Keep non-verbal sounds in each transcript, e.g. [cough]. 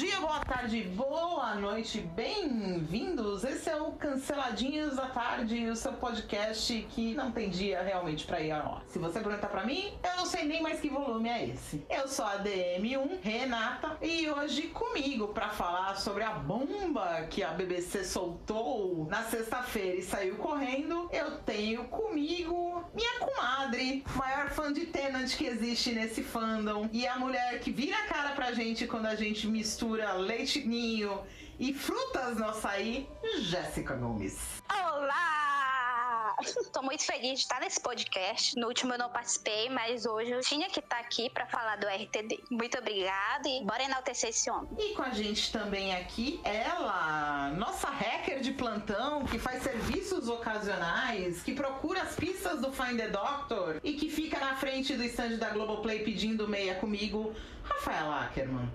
dia, boa tarde, boa noite, bem-vindos. Esse é o Canceladinhos da Tarde, o seu podcast que não tem dia realmente pra ir ao. Se você perguntar pra mim, não sei nem mais que volume é esse. Eu sou a DM1, Renata, e hoje comigo pra falar sobre a bomba que a BBC soltou na sexta-feira e saiu correndo, eu tenho comigo minha comadre, maior fã de Tenant que existe nesse fandom, e a mulher que vira a cara pra gente quando a gente mistura leite ninho e frutas no açaí, Jéssica Gomes. Olá! [laughs] Tô muito feliz de estar nesse podcast. No último eu não participei, mas hoje eu tinha que estar aqui para falar do RTD. Muito obrigada e bora enaltecer esse homem. E com a gente também aqui, ela, nossa hacker de plantão, que faz serviços ocasionais, que procura as pistas do Find the Doctor e que fica na frente do stand da Globoplay pedindo meia comigo, Rafaela Ackerman.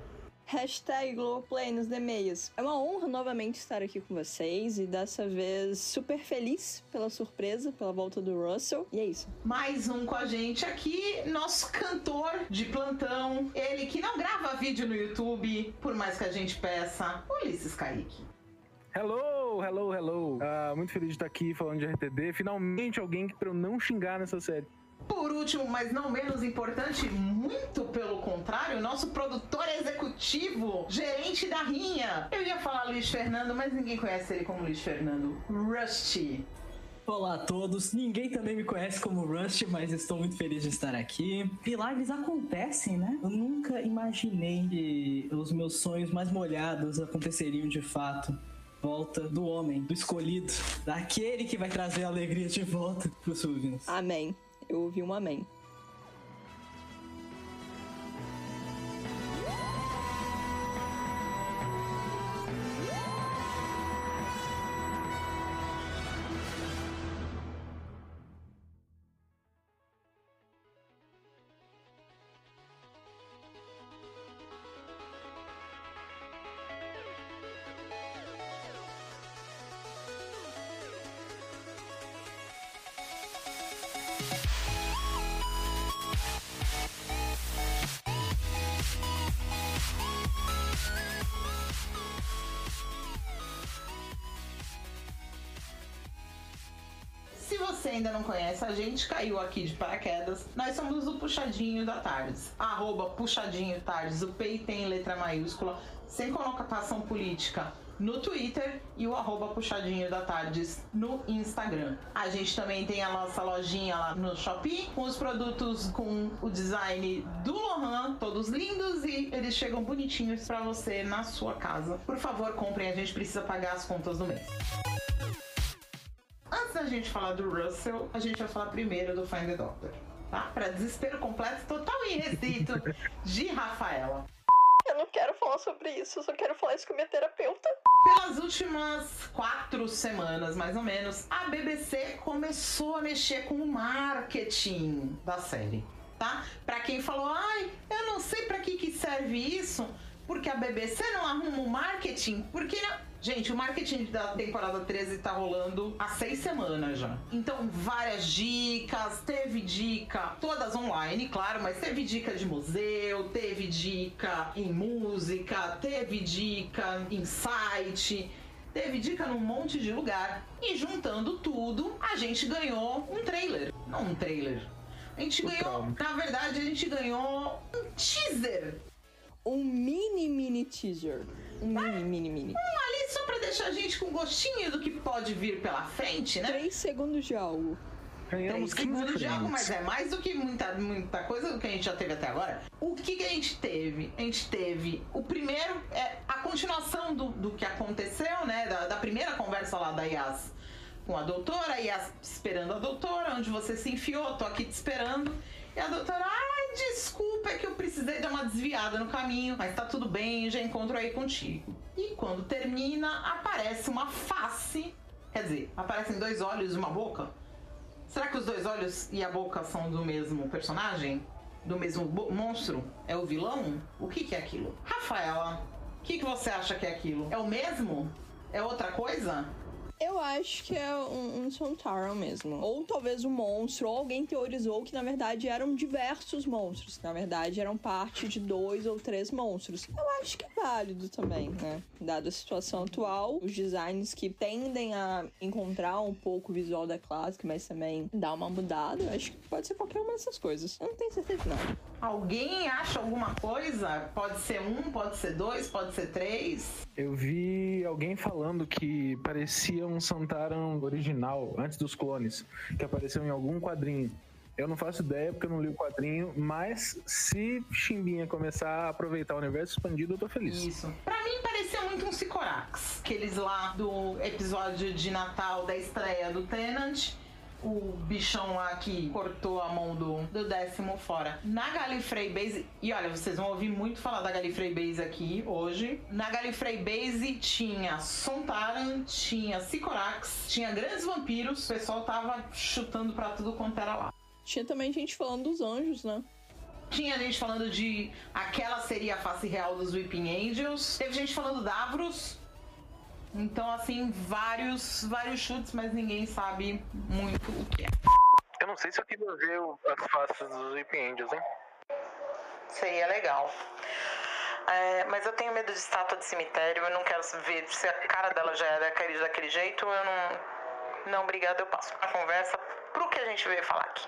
Hashtag Globoplay nos e-mails. É uma honra novamente estar aqui com vocês e dessa vez super feliz pela surpresa, pela volta do Russell. E é isso. Mais um com a gente aqui, nosso cantor de plantão. Ele que não grava vídeo no YouTube, por mais que a gente peça, Ulisses Kaique. Hello, hello, hello. Uh, muito feliz de estar aqui falando de RTD. Finalmente alguém para eu não xingar nessa série. Por último, mas não menos importante, muito pelo contrário, nosso produtor executivo, gerente da Rinha. Eu ia falar Luiz Fernando, mas ninguém conhece ele como Luiz Fernando. Rusty. Olá a todos, ninguém também me conhece como Rust, mas estou muito feliz de estar aqui. Milagres acontecem, né? Eu nunca imaginei que os meus sonhos mais molhados aconteceriam de fato. Volta do homem, do escolhido, daquele que vai trazer a alegria de volta para os. Amém. Eu ouvi um amém. Conhece, a gente caiu aqui de paraquedas. Nós somos o Puxadinho da Tardes. Arroba Puxadinho Tardes. O P tem letra maiúscula, sem conotação política no Twitter e o arroba Puxadinho da Tardes no Instagram. A gente também tem a nossa lojinha lá no Shopee, com os produtos com o design do Lohan, todos lindos e eles chegam bonitinhos para você na sua casa. Por favor, comprem, a gente precisa pagar as contas do mês. Da gente falar do Russell, a gente vai falar primeiro do Find the Doctor, tá? Para desespero completo, total e restrito de Rafaela. Eu não quero falar sobre isso, eu só quero falar isso com minha terapeuta. Pelas últimas quatro semanas, mais ou menos, a BBC começou a mexer com o marketing da série, tá? Pra quem falou, ai, eu não sei pra que, que serve isso, porque a BBC não arruma o marketing, porque não... Gente, o marketing da temporada 13 tá rolando há seis semanas já. Então, várias dicas, teve dica, todas online, claro, mas teve dica de museu, teve dica em música, teve dica em site. Teve dica num monte de lugar. E juntando tudo, a gente ganhou um trailer. Não um trailer. A gente O ganhou. Na verdade, a gente ganhou um teaser Um mini, mini teaser. Um mini, mini, mini. ali só pra deixar a gente com gostinho do que pode vir pela frente, né? Três segundos de algo. Ganhamos Três 15 segundos de algo, mas é mais do que muita, muita coisa do que a gente já teve até agora. O que, que a gente teve? A gente teve o primeiro, é a continuação do, do que aconteceu, né? Da, da primeira conversa lá da Yas com a doutora, a Yas esperando a doutora, onde você se enfiou, tô aqui te esperando. E a doutora, ai, desculpa, é que eu precisei dar uma desviada no caminho, mas tá tudo bem, já encontro aí contigo. E quando termina, aparece uma face, quer dizer, aparecem dois olhos e uma boca. Será que os dois olhos e a boca são do mesmo personagem? Do mesmo monstro? É o vilão? O que, que é aquilo? Rafaela, o que, que você acha que é aquilo? É o mesmo? É outra coisa? Eu acho que é um, um mesmo. Ou talvez um monstro, ou alguém teorizou que na verdade eram diversos monstros. Na verdade, eram parte de dois ou três monstros. Eu acho que é válido também, né? Dada a situação atual, os designs que tendem a encontrar um pouco o visual da clássica, mas também dar uma mudada, eu acho que pode ser qualquer uma dessas coisas. Eu não tenho certeza, não. Alguém acha alguma coisa? Pode ser um, pode ser dois, pode ser três. Eu vi alguém falando que parecia um Santaran original, antes dos clones, que apareceu em algum quadrinho. Eu não faço ideia porque eu não li o quadrinho, mas se Chimbinha começar a aproveitar o universo expandido, eu tô feliz. Isso. Pra mim parecia muito um Sicorax. Aqueles lá do episódio de Natal da estreia do Tenant. O bichão lá que cortou a mão do, do décimo fora. Na Gallifrey Base, e olha, vocês vão ouvir muito falar da Gallifrey Base aqui hoje. Na Gallifrey Base tinha Sontaran, tinha Sicorax, tinha grandes vampiros. O pessoal tava chutando pra tudo quanto era lá. Tinha também gente falando dos anjos, né? Tinha gente falando de aquela seria a face real dos Weeping Angels. Teve gente falando Davros. Então, assim, vários, vários chutes, mas ninguém sabe muito o que é. Eu não sei se eu queria ver as faces dos Weeping Angels, hein? Seria legal. É, mas eu tenho medo de estátua de cemitério, eu não quero ver se a cara dela já era daquele, daquele jeito, eu não. Não, obrigada, eu passo a conversa pro que a gente veio falar aqui.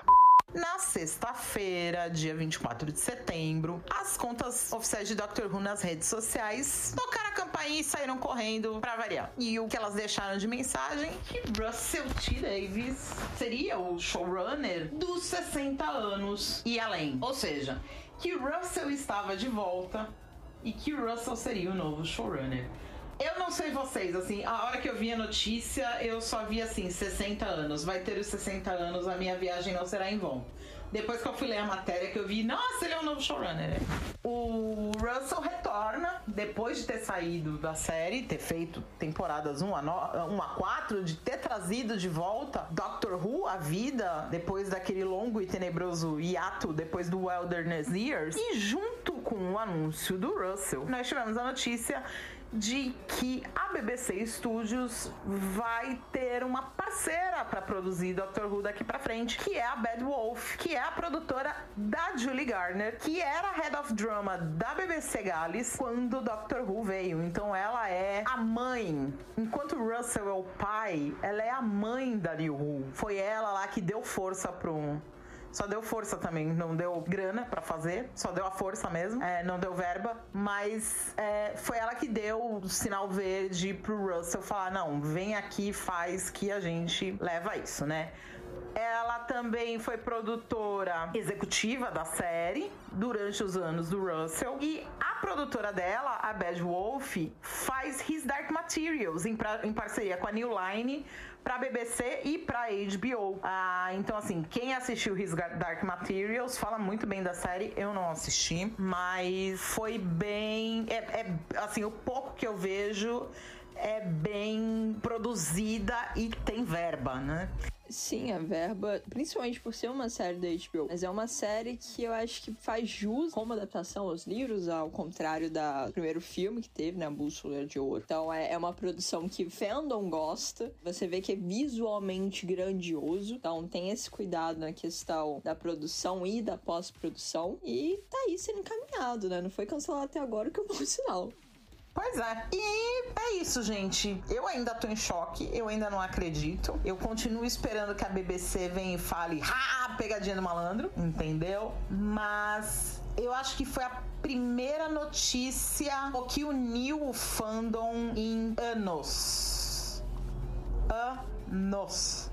Na sexta-feira, dia 24 de setembro, as contas oficiais de Doctor Who nas redes sociais tocaram a campainha e saíram correndo pra variar. E o que elas deixaram de mensagem que Russell T. Davis seria o showrunner dos 60 anos e além. Ou seja, que Russell estava de volta e que Russell seria o novo showrunner. Eu não sei vocês, assim, a hora que eu vi a notícia, eu só vi assim, 60 anos. Vai ter os 60 anos, a minha viagem não será em vão. Depois que eu fui ler a matéria que eu vi, nossa, ele é o novo showrunner. né? O Russell retorna, depois de ter saído da série, ter feito temporadas 1 a, no, 1 a 4, de ter trazido de volta Doctor Who à vida, depois daquele longo e tenebroso hiato, depois do Wilderness Years. E junto com o anúncio do Russell, nós tivemos a notícia de que a BBC Studios vai ter uma parceira para produzir Doctor Who daqui para frente, que é a Bad Wolf, que é a produtora da Julie Garner, que era Head of Drama da BBC Gales quando Doctor Who veio. Então ela é a mãe. Enquanto Russell é o pai, ela é a mãe da New Who. Foi ela lá que deu força pro só deu força também, não deu grana pra fazer, só deu a força mesmo, é, não deu verba, mas é, foi ela que deu o sinal verde pro Russell falar: não, vem aqui, faz que a gente leva isso, né? Ela também foi produtora executiva da série durante os anos do Russell. E a produtora dela, a Bad Wolf, faz His Dark Materials em, pra- em parceria com a New Line pra BBC e pra HBO. Ah, então, assim, quem assistiu His Dark Materials fala muito bem da série. Eu não assisti, mas foi bem. É, é, assim, o pouco que eu vejo é bem produzida e tem verba, né? Sim, a verba, principalmente por ser uma série da HBO, mas é uma série que eu acho que faz jus como adaptação aos livros, ao contrário da primeiro filme que teve, né, a Bússola de Ouro. Então é, é uma produção que fandom gosta, você vê que é visualmente grandioso, então tem esse cuidado na questão da produção e da pós-produção, e tá aí sendo encaminhado, né, não foi cancelado até agora, que é um bom sinal. Pois é. E é isso, gente. Eu ainda tô em choque, eu ainda não acredito. Eu continuo esperando que a BBC venha e fale, ah, pegadinha do malandro, entendeu? Mas eu acho que foi a primeira notícia que uniu o fandom em anos. Anos.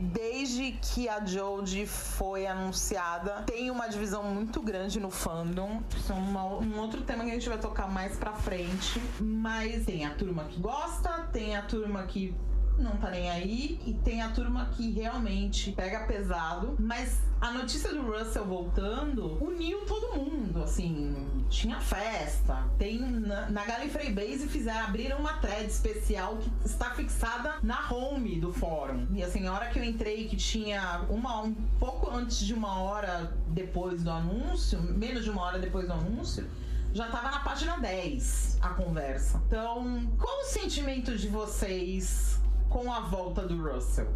Desde que a Jodie foi anunciada, tem uma divisão muito grande no fandom. Isso é uma- um outro tema que a gente vai tocar mais pra frente. Mas tem a turma que gosta, tem a turma que não tá nem aí e tem a turma que realmente pega pesado. Mas a notícia do Russell voltando uniu todo mundo, assim, tinha festa. Tem na, na Gallifrey Base fizeram abriram uma thread especial que está fixada na home do fórum. E assim, a hora que eu entrei que tinha uma um pouco antes de uma hora depois do anúncio, menos de uma hora depois do anúncio, já tava na página 10 a conversa. Então, qual o sentimento de vocês com a volta do Russell?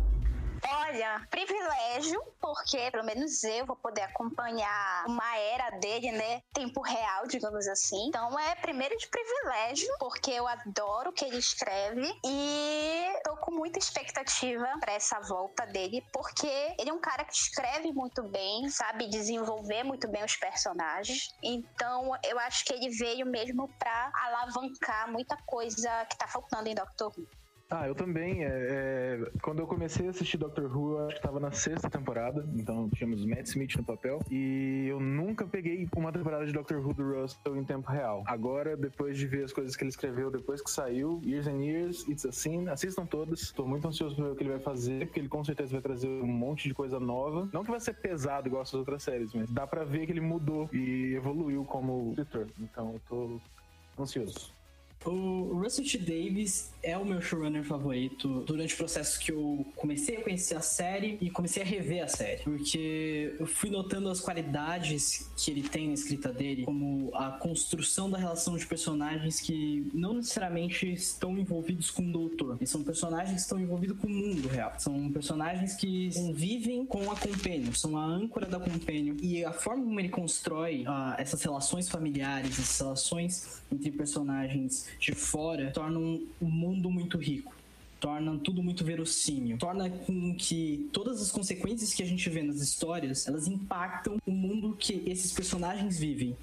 Olha, privilégio, porque pelo menos eu vou poder acompanhar uma era dele, né? Tempo real, digamos assim. Então é primeiro de privilégio, porque eu adoro o que ele escreve e tô com muita expectativa para essa volta dele, porque ele é um cara que escreve muito bem, sabe desenvolver muito bem os personagens. Então eu acho que ele veio mesmo para alavancar muita coisa que tá faltando em Doctor Who. Ah, eu também. É, é, quando eu comecei a assistir Doctor Who, acho que tava na sexta temporada, então tínhamos Matt Smith no papel, e eu nunca peguei uma temporada de Doctor Who do Russell em tempo real. Agora, depois de ver as coisas que ele escreveu depois que saiu, Years and Years, It's a Sin, assistam todas. Tô muito ansioso pra ver o que ele vai fazer, porque ele com certeza vai trazer um monte de coisa nova. Não que vai ser pesado igual as outras séries, mas dá pra ver que ele mudou e evoluiu como escritor. Então eu tô ansioso. O Russell T. Davis é o meu showrunner favorito durante o processo que eu comecei a conhecer a série e comecei a rever a série. Porque eu fui notando as qualidades que ele tem na escrita dele, como a construção da relação de personagens que não necessariamente estão envolvidos com o doutor. Eles são personagens que estão envolvidos com o mundo real. São personagens que convivem com a Companion, são a âncora da Companion. E a forma como ele constrói uh, essas relações familiares, essas relações entre personagens de fora tornam o mundo muito rico torna tudo muito verossímil, torna com que todas as consequências que a gente vê nas histórias, elas impactam o mundo que esses personagens vivem.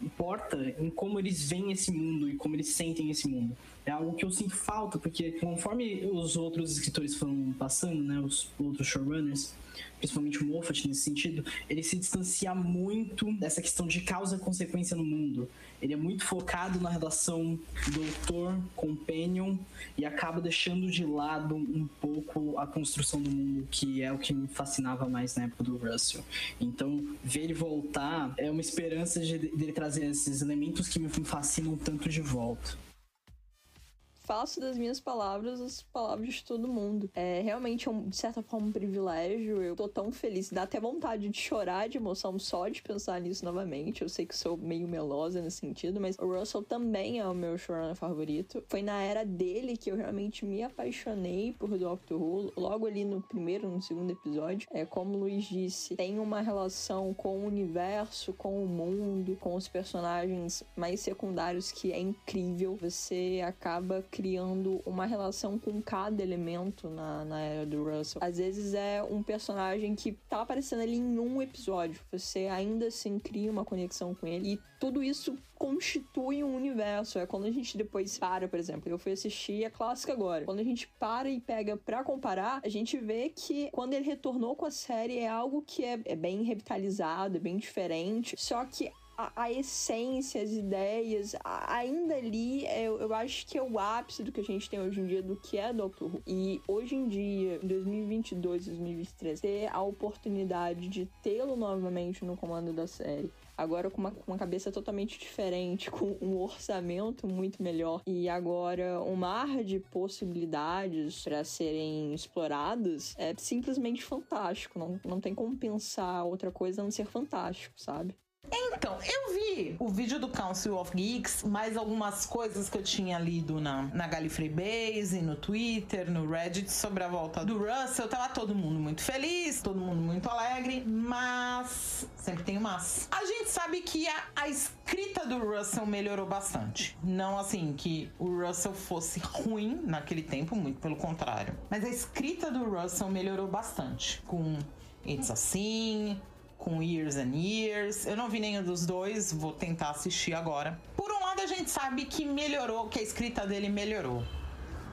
Importa em como eles veem esse mundo e como eles sentem esse mundo. É algo que eu sinto falta, porque conforme os outros escritores foram passando, né, os outros showrunners, principalmente o Moffat nesse sentido, ele se distancia muito dessa questão de causa e consequência no mundo. Ele é muito focado na relação doutor-companion e acaba deixando de lado um pouco a construção do mundo, que é o que me fascinava mais na época do Russell. Então, ver ele voltar é uma esperança de ele trazer esses elementos que me fascinam tanto de volta faço das minhas palavras as palavras de todo mundo. É realmente, um, de certa forma, um privilégio. Eu tô tão feliz, dá até vontade de chorar de emoção só de pensar nisso novamente. Eu sei que sou meio melosa nesse sentido, mas o Russell também é o meu showrunner favorito. Foi na era dele que eu realmente me apaixonei por Doctor Who, logo ali no primeiro, no segundo episódio. É como o Luiz disse, tem uma relação com o universo, com o mundo, com os personagens mais secundários que é incrível. Você acaba criando uma relação com cada elemento na, na era do Russell. Às vezes é um personagem que tá aparecendo ali em um episódio. Você ainda assim cria uma conexão com ele. E tudo isso constitui um universo. É quando a gente depois para, por exemplo, eu fui assistir a clássica agora. Quando a gente para e pega para comparar, a gente vê que quando ele retornou com a série é algo que é, é bem revitalizado, é bem diferente. Só que a, a, essência, as ideias, a, ainda ali, é, eu, eu, acho que é o ápice do que a gente tem hoje em dia, do que é Doctor Who. E hoje em dia, em 2022, 2023, ter a oportunidade de tê-lo novamente no comando da série agora com uma, uma, cabeça totalmente diferente, [laughs] com um orçamento muito melhor e agora um mar de possibilidades para serem exploradas é simplesmente fantástico. Não, não tem como pensar outra coisa a não ser fantástico, sabe? Então, eu vi o vídeo do Council of Geeks, mais algumas coisas que eu tinha lido na, na Gallifrey Base, no Twitter, no Reddit sobre a volta do Russell. Tava todo mundo muito feliz, todo mundo muito alegre, mas sempre tem um mas. A gente sabe que a, a escrita do Russell melhorou bastante. Não assim que o Russell fosse ruim naquele tempo, muito pelo contrário. Mas a escrita do Russell melhorou bastante com It's Assim, com Years and Years. Eu não vi nenhum dos dois, vou tentar assistir agora. Por um lado, a gente sabe que melhorou, que a escrita dele melhorou.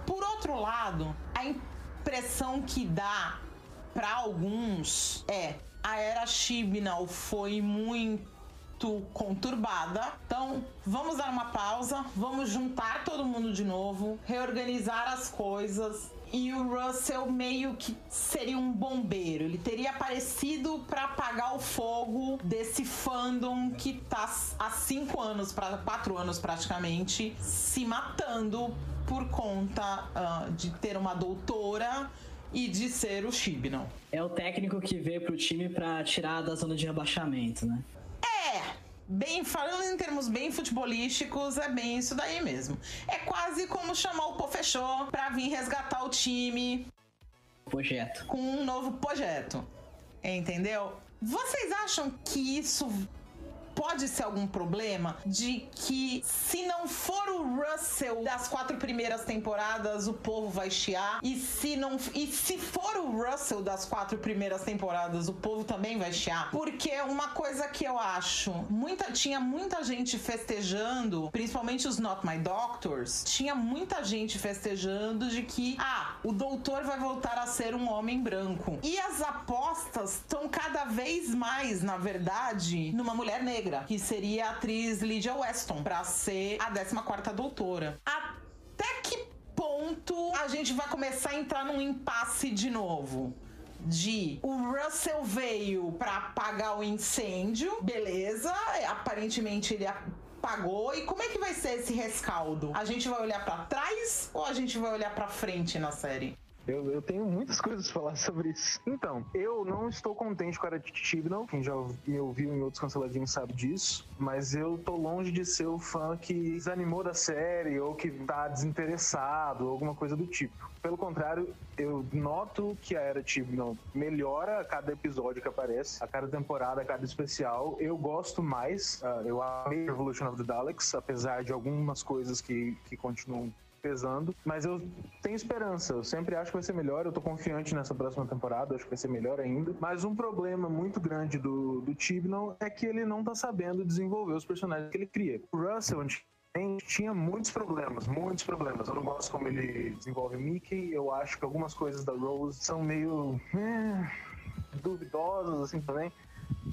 Por outro lado, a impressão que dá para alguns é a era Chibnall foi muito conturbada. Então, vamos dar uma pausa, vamos juntar todo mundo de novo, reorganizar as coisas e o Russell meio que seria um bombeiro. Ele teria aparecido para apagar o fogo desse fandom que tá há cinco anos, para quatro anos praticamente, se matando por conta uh, de ter uma doutora e de ser o Chibnall. É o técnico que veio pro time para tirar da zona de rebaixamento, né? É, bem, falando em termos bem futebolísticos, é bem isso daí mesmo. É quase como chamar o Pô Fechou pra vir resgatar o time. Projeto. Com um novo projeto. Entendeu? Vocês acham que isso pode ser algum problema de que se não for o Russell das quatro primeiras temporadas, o povo vai chiar. E se não e se for o Russell das quatro primeiras temporadas, o povo também vai chiar. Porque uma coisa que eu acho, muita tinha muita gente festejando, principalmente os Not My Doctors, tinha muita gente festejando de que ah, o doutor vai voltar a ser um homem branco. E as apostas estão cada vez mais, na verdade, numa mulher negra negra, que seria a atriz Lydia Weston, para ser a 14 doutora. Até que ponto a gente vai começar a entrar num impasse de novo? de o Russell veio para apagar o incêndio, beleza? Aparentemente ele apagou. E como é que vai ser esse rescaldo? A gente vai olhar para trás ou a gente vai olhar para frente na série? Eu, eu tenho muitas [laughs] coisas a falar sobre isso. Então, eu não estou contente com a Tibnall. Quem já me ouviu em outros canceladinhos sabe disso. Mas eu tô longe de ser o fã que desanimou da série ou que tá desinteressado, alguma coisa do tipo. Pelo contrário, eu noto que a Era Tibnall melhora a cada episódio que aparece, a cada temporada, a cada especial. Eu gosto mais. Uh, eu amei Revolution of the Daleks, apesar de algumas coisas que, que continuam pesando, mas eu tenho esperança. Eu sempre acho que vai ser melhor. Eu tô confiante nessa próxima temporada, acho que vai ser melhor ainda. Mas um problema muito grande do, do Tibnon é que ele não tá sabendo desenvolver os personagens que ele cria. O Russell, tinha muitos problemas, muitos problemas. Eu não gosto como ele desenvolve Mickey. Eu acho que algumas coisas da Rose são meio eh, duvidosas assim também.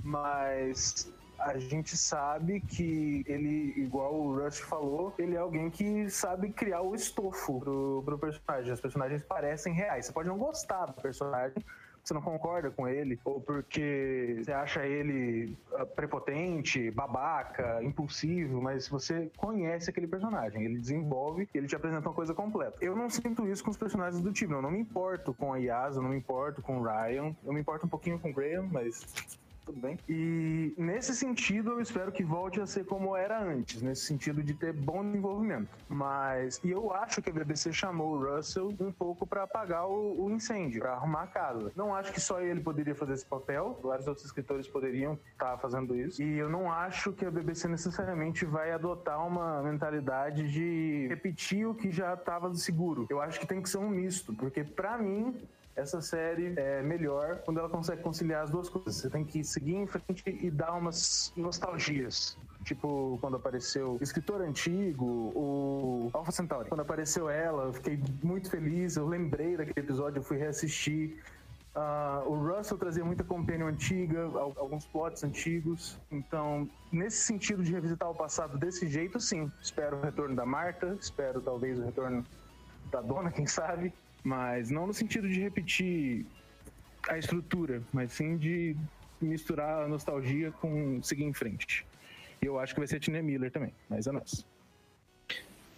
Mas a gente sabe que ele, igual o Rush falou, ele é alguém que sabe criar o estofo pro, pro personagem. Os personagens parecem reais. Você pode não gostar do personagem, você não concorda com ele, ou porque você acha ele ah, prepotente, babaca, impulsivo, mas você conhece aquele personagem, ele desenvolve ele te apresenta uma coisa completa. Eu não sinto isso com os personagens do time, eu não me importo com a Yasa, eu não me importo com o Ryan, eu me importo um pouquinho com o Graham, mas tudo bem. E nesse sentido, eu espero que volte a ser como era antes, nesse sentido de ter bom desenvolvimento. Mas, e eu acho que a BBC chamou o Russell um pouco para apagar o, o incêndio, para arrumar a casa. Não acho que só ele poderia fazer esse papel, vários outros escritores poderiam estar tá fazendo isso. E eu não acho que a BBC necessariamente vai adotar uma mentalidade de repetir o que já estava seguro. Eu acho que tem que ser um misto, porque para mim essa série é melhor quando ela consegue conciliar as duas coisas. Você tem que seguir em frente e dar umas nostalgias. Tipo, quando apareceu escritor antigo, o Alpha Centauri. Quando apareceu ela, eu fiquei muito feliz. Eu lembrei daquele episódio, eu fui reassistir. Uh, o Russell trazia muita companion antiga, alguns plots antigos. Então, nesse sentido de revisitar o passado desse jeito, sim. Espero o retorno da Marta, espero talvez o retorno da dona, quem sabe. Mas não no sentido de repetir a estrutura, mas sim de misturar a nostalgia com seguir em frente. E eu acho que vai ser Tina Miller também, mas é nossa.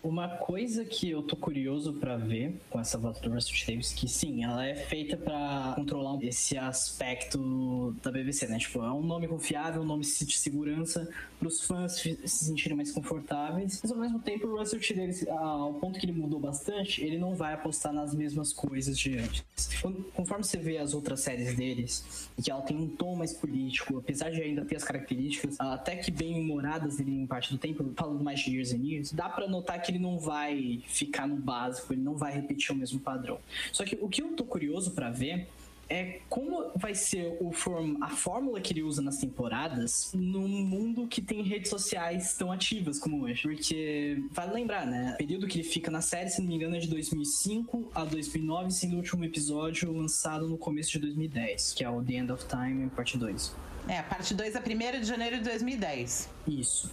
Uma coisa que eu tô curioso para ver com essa volta do Russell Davis, que sim, ela é feita para controlar esse aspecto da BBC, né? Tipo, é um nome confiável, um nome de segurança para os fãs se sentirem mais confortáveis. Mas ao mesmo tempo, o Russell Davis, ao ponto que ele mudou bastante, ele não vai apostar nas mesmas coisas de antes. Conforme você vê as outras séries deles, que ela tem um tom mais político, apesar de ainda ter as características até que bem humoradas em parte do tempo, falando mais de Years and Years, dá para notar que ele não vai ficar no básico, ele não vai repetir o mesmo padrão. Só que o que eu tô curioso para ver é como vai ser o form, a fórmula que ele usa nas temporadas num mundo que tem redes sociais tão ativas como hoje. Porque, vale lembrar, né? O período que ele fica na série, se não me engano, é de 2005 a 2009, sendo o último episódio lançado no começo de 2010, que é o The End of Time, parte 2. É, a parte 2 é 1 de janeiro de 2010. Isso.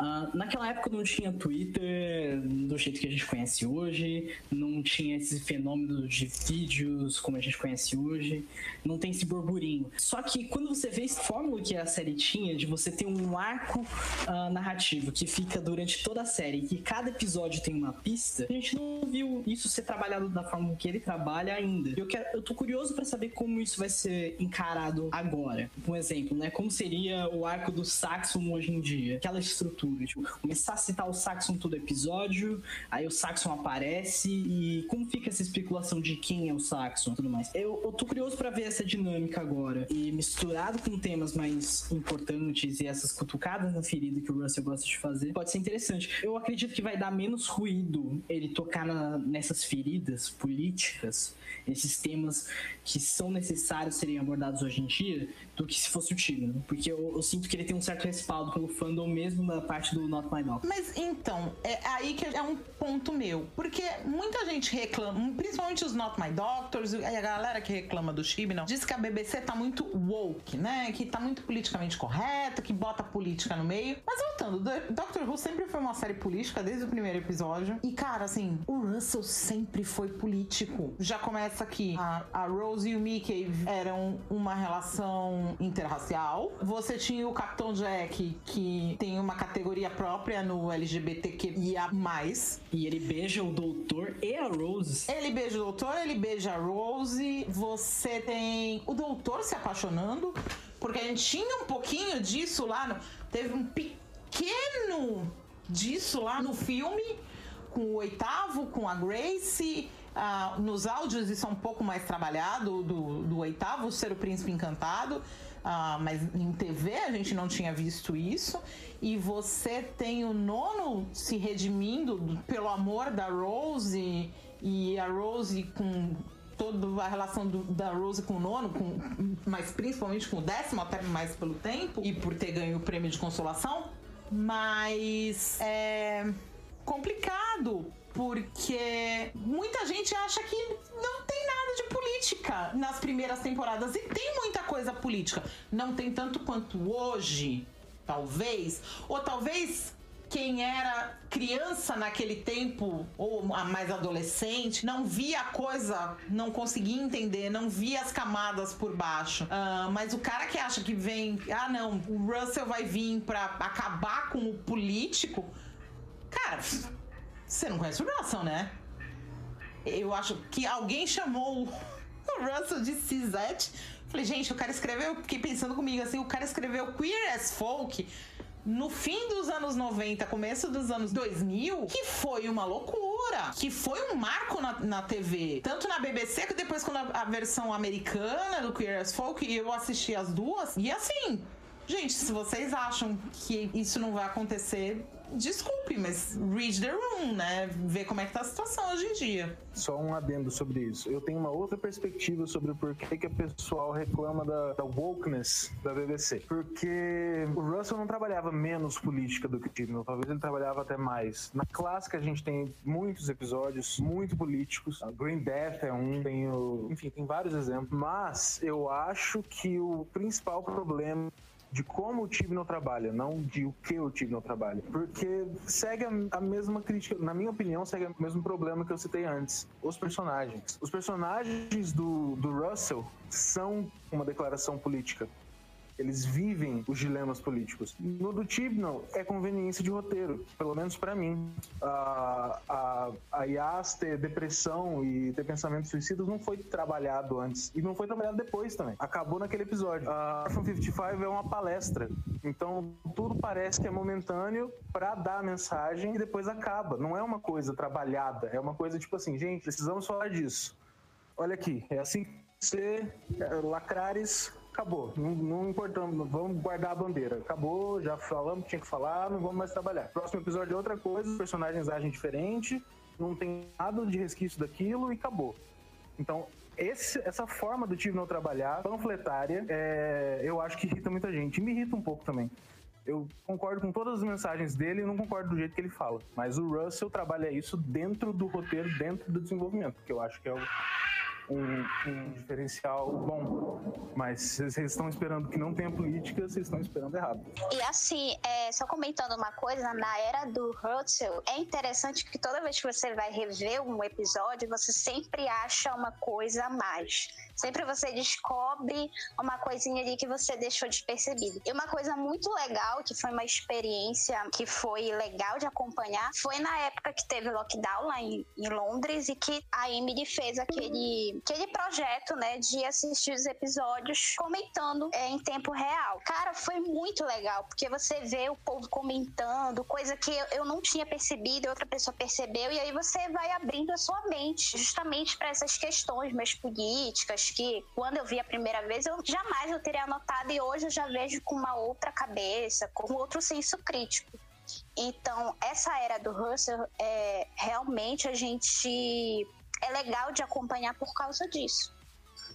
Uh, naquela época não tinha Twitter do jeito que a gente conhece hoje, não tinha esse fenômeno de vídeos como a gente conhece hoje, não tem esse burburinho. Só que quando você vê esse fórmula que a série tinha, de você ter um arco uh, narrativo que fica durante toda a série, que cada episódio tem uma pista, a gente não viu isso ser trabalhado da forma que ele trabalha ainda. Eu, quero, eu tô curioso para saber como isso vai ser encarado agora. Um exemplo, né? Como seria o arco do Saxon hoje em dia? Aquela estrutura Tipo, começar a citar o Saxon todo episódio, aí o Saxon aparece e como fica essa especulação de quem é o Saxon e tudo mais. Eu, eu tô curioso para ver essa dinâmica agora. E misturado com temas mais importantes e essas cutucadas na ferida que o Russell gosta de fazer, pode ser interessante. Eu acredito que vai dar menos ruído ele tocar na, nessas feridas políticas, esses temas que são necessários serem abordados hoje em dia, do que se fosse o time, né? Porque eu, eu, sinto que ele tem um certo respaldo pelo fandom mesmo na parte do Not My Dog. Mas então, é aí que é um ponto meu. Porque muita gente reclama, principalmente os Not My Doctors, e a galera que reclama do Chibnall, diz que a BBC tá muito woke, né? Que tá muito politicamente correta, que bota política no meio. Mas voltando, Doctor Who sempre foi uma série política desde o primeiro episódio. E, cara, assim, o Russell sempre foi político. Já começa aqui. A, a Rose e o Mickey eram uma relação interracial. Você tinha o Capitão Jack, que tem uma categoria própria no LGBTQIA. E ele beija o doutor e a Rose. Ele beija o doutor, ele beija a Rose. Você tem o doutor se apaixonando. Porque a gente tinha um pouquinho disso lá. No... Teve um pequeno disso lá no filme. Com o oitavo, com a Grace. Uh, nos áudios isso é um pouco mais trabalhado do, do oitavo ser o príncipe encantado, uh, mas em TV a gente não tinha visto isso. E você tem o nono se redimindo pelo amor da Rose e a Rose com toda a relação do, da Rose com o nono, com, mas principalmente com o décimo, até mais pelo tempo, e por ter ganho o prêmio de consolação. Mas é complicado, porque muita gente acha que não tem nada de política nas primeiras temporadas e tem muita coisa política. Não tem tanto quanto hoje, talvez, ou talvez quem era criança naquele tempo, ou mais adolescente, não via a coisa, não conseguia entender, não via as camadas por baixo. Uh, mas o cara que acha que vem, ah não, o Russell vai vir para acabar com o político, cara você não conhece o Russell, né? Eu acho que alguém chamou o [laughs] Russell de Cisette. Falei, gente, o cara escreveu. Fiquei pensando comigo assim: o cara escreveu Queer as Folk no fim dos anos 90, começo dos anos 2000, que foi uma loucura, que foi um marco na, na TV, tanto na BBC que depois quando a, a versão americana do Queer as Folk, eu assisti as duas, e assim, gente, se vocês acham que isso não vai acontecer, desculpe, mas read the room, né? Ver como é que tá a situação hoje em dia. Só um adendo sobre isso. Eu tenho uma outra perspectiva sobre o porquê que o pessoal reclama da, da wokeness da BBC. Porque o Russell não trabalhava menos política do que o Tidwell, talvez ele trabalhava até mais. Na clássica a gente tem muitos episódios muito políticos. A Green Death é um, tem o, enfim, tem vários exemplos. Mas eu acho que o principal problema de como o time não trabalha, não de o que o time não trabalha. Porque segue a, mesma crítica, na minha opinião, segue o mesmo problema que eu citei antes: os personagens. Os personagens do, do Russell são uma declaração política. Eles vivem os dilemas políticos. No do Tibnall é conveniência de roteiro, pelo menos para mim. A, a, a Yas ter depressão e ter pensamentos suicidas não foi trabalhado antes. E não foi trabalhado depois também. Acabou naquele episódio. A Orphan 55 é uma palestra. Então tudo parece que é momentâneo para dar a mensagem e depois acaba. Não é uma coisa trabalhada. É uma coisa tipo assim, gente, precisamos falar disso. Olha aqui, é assim que você, é, lacrares, acabou. Não, não importamos, vamos guardar a bandeira. Acabou, já falamos tinha que falar, não vamos mais trabalhar. Próximo episódio é outra coisa, os personagens agem diferente, não tem nada de resquício daquilo e acabou. Então, esse, essa forma do time não trabalhar, panfletária, é, eu acho que irrita muita gente. E me irrita um pouco também. Eu concordo com todas as mensagens dele e não concordo do jeito que ele fala. Mas o Russell trabalha isso dentro do roteiro, dentro do desenvolvimento, que eu acho que é o, um, um diferencial bom. Mas vocês estão esperando que não tenha política, vocês estão esperando errado. E assim, é, só comentando uma coisa, na era do Russell, é interessante que toda vez que você vai rever um episódio, você sempre acha uma coisa a mais. Sempre você descobre uma coisinha ali que você deixou despercebido. E uma coisa muito legal, que foi uma experiência que foi legal de acompanhar, foi na época que teve lockdown lá em, em Londres e que a Emily fez aquele, aquele projeto, né, de assistir os episódios comentando é, em tempo real. Cara, foi muito legal, porque você vê o povo comentando, coisa que eu, não tinha percebido, outra pessoa percebeu, e aí você vai abrindo a sua mente justamente para essas questões mais políticas, que quando eu vi a primeira vez eu jamais eu teria anotado e hoje eu já vejo com uma outra cabeça, com outro senso crítico. Então, essa era do Russell, é, realmente a gente é legal de acompanhar por causa disso.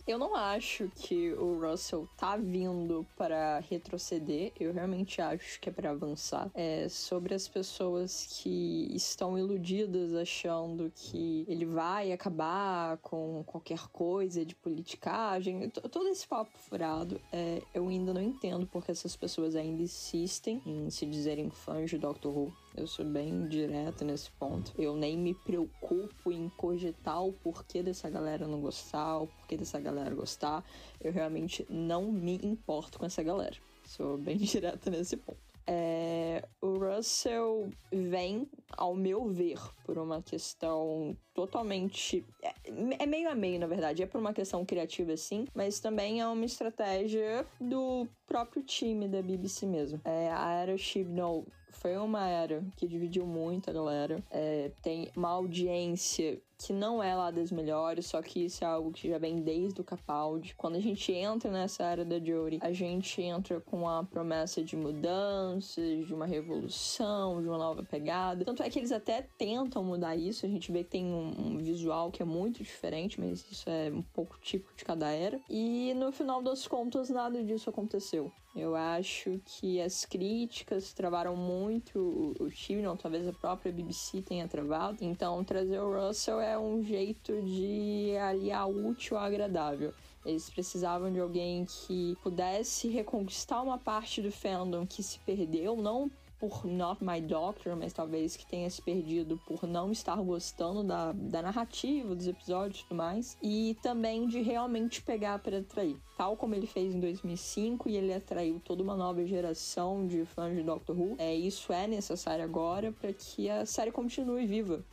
Eu não acho que o Russell tá vindo para retroceder. Eu realmente acho que é para avançar. É sobre as pessoas que estão iludidas achando que ele vai acabar com qualquer coisa de politicagem. Todo esse papo furado, é, eu ainda não entendo porque essas pessoas ainda insistem em se dizerem fãs de Doctor Who. Eu sou bem direta nesse ponto. Eu nem me preocupo em cogitar o porquê dessa galera não gostar, o porquê dessa galera gostar. Eu realmente não me importo com essa galera. Sou bem [laughs] direta nesse ponto. É, o Russell vem, ao meu ver, por uma questão totalmente. É, é, meio a meio, na verdade. É por uma questão criativa, sim, mas também é uma estratégia do próprio time da BBC mesmo. É, a Era Chibnall foi uma era que dividiu muito a galera. É, tem uma audiência que não é lá das melhores, só que isso é algo que já vem desde o Capaldi. Quando a gente entra nessa era da Jodie, a gente entra com a promessa de mudanças, de uma revolução, de uma nova pegada. Tanto é que eles até tentam mudar isso. A gente vê que tem um, um visual que é muito diferente, mas isso é um pouco típico de cada era. E no final das contas, nada disso aconteceu. Eu acho que as críticas travaram muito o, o talvez a própria BBC tenha travado. Então, trazer o Russell é um jeito de aliar útil ao agradável. Eles precisavam de alguém que pudesse reconquistar uma parte do fandom que se perdeu, não por Not My Doctor, mas talvez que tenha se perdido por não estar gostando da, da narrativa, dos episódios e tudo mais. E também de realmente pegar para atrair. Tal como ele fez em 2005 e ele atraiu toda uma nova geração de fãs de Doctor Who. É, isso é necessário agora para que a série continue viva.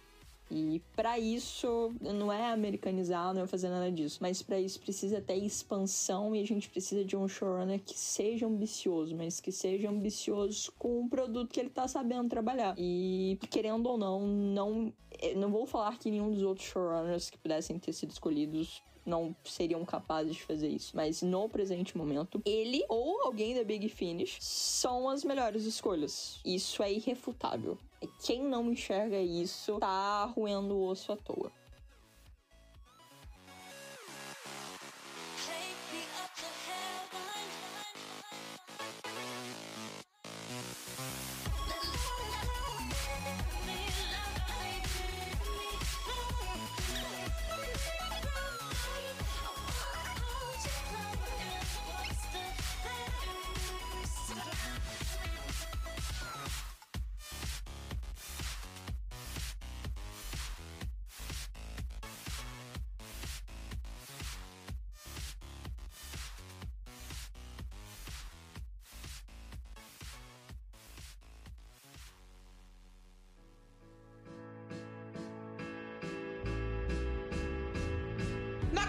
E para isso não é americanizar, não é fazer nada disso, mas para isso precisa ter expansão e a gente precisa de um showrunner que seja ambicioso, mas que seja ambicioso com o produto que ele tá sabendo trabalhar. E querendo ou não, não não vou falar que nenhum dos outros showrunners que pudessem ter sido escolhidos não seriam capazes de fazer isso. Mas no presente momento, ele ou alguém da Big Finish são as melhores escolhas. Isso é irrefutável. Quem não enxerga isso tá ruendo o osso à toa.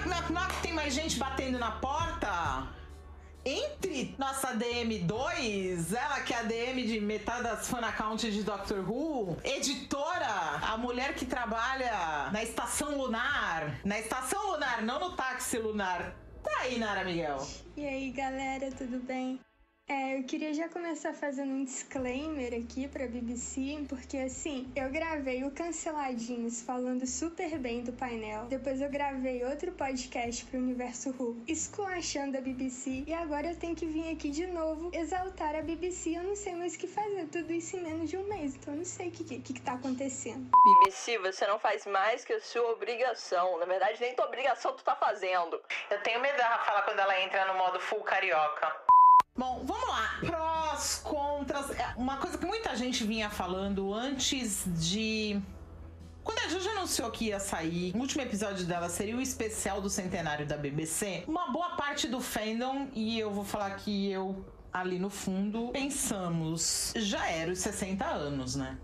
Knock, tem mais gente batendo na porta? Entre nossa DM2, ela que é a DM de metade das fan accounts de Doctor Who, editora, a mulher que trabalha na estação lunar, na estação lunar, não no táxi lunar. Tá aí, Nara Miguel. E aí, galera, tudo bem? É, eu queria já começar fazendo um disclaimer aqui pra BBC, porque assim, eu gravei o Canceladinhos falando super bem do painel, depois eu gravei outro podcast pro Universo Who, esculachando a BBC, e agora eu tenho que vir aqui de novo exaltar a BBC. Eu não sei mais o que fazer, tudo isso em menos de um mês, então eu não sei o que, que, que tá acontecendo. BBC, você não faz mais que a sua obrigação. Na verdade, nem tua obrigação tu tá fazendo. Eu tenho medo da falar quando ela entra no modo full carioca. Bom, vamos lá. Prós, contras. É, uma coisa que muita gente vinha falando antes de. Quando a Juju anunciou que ia sair, o último episódio dela seria o especial do centenário da BBC. Uma boa parte do fandom, e eu vou falar que eu, ali no fundo, pensamos. Já era os 60 anos, né?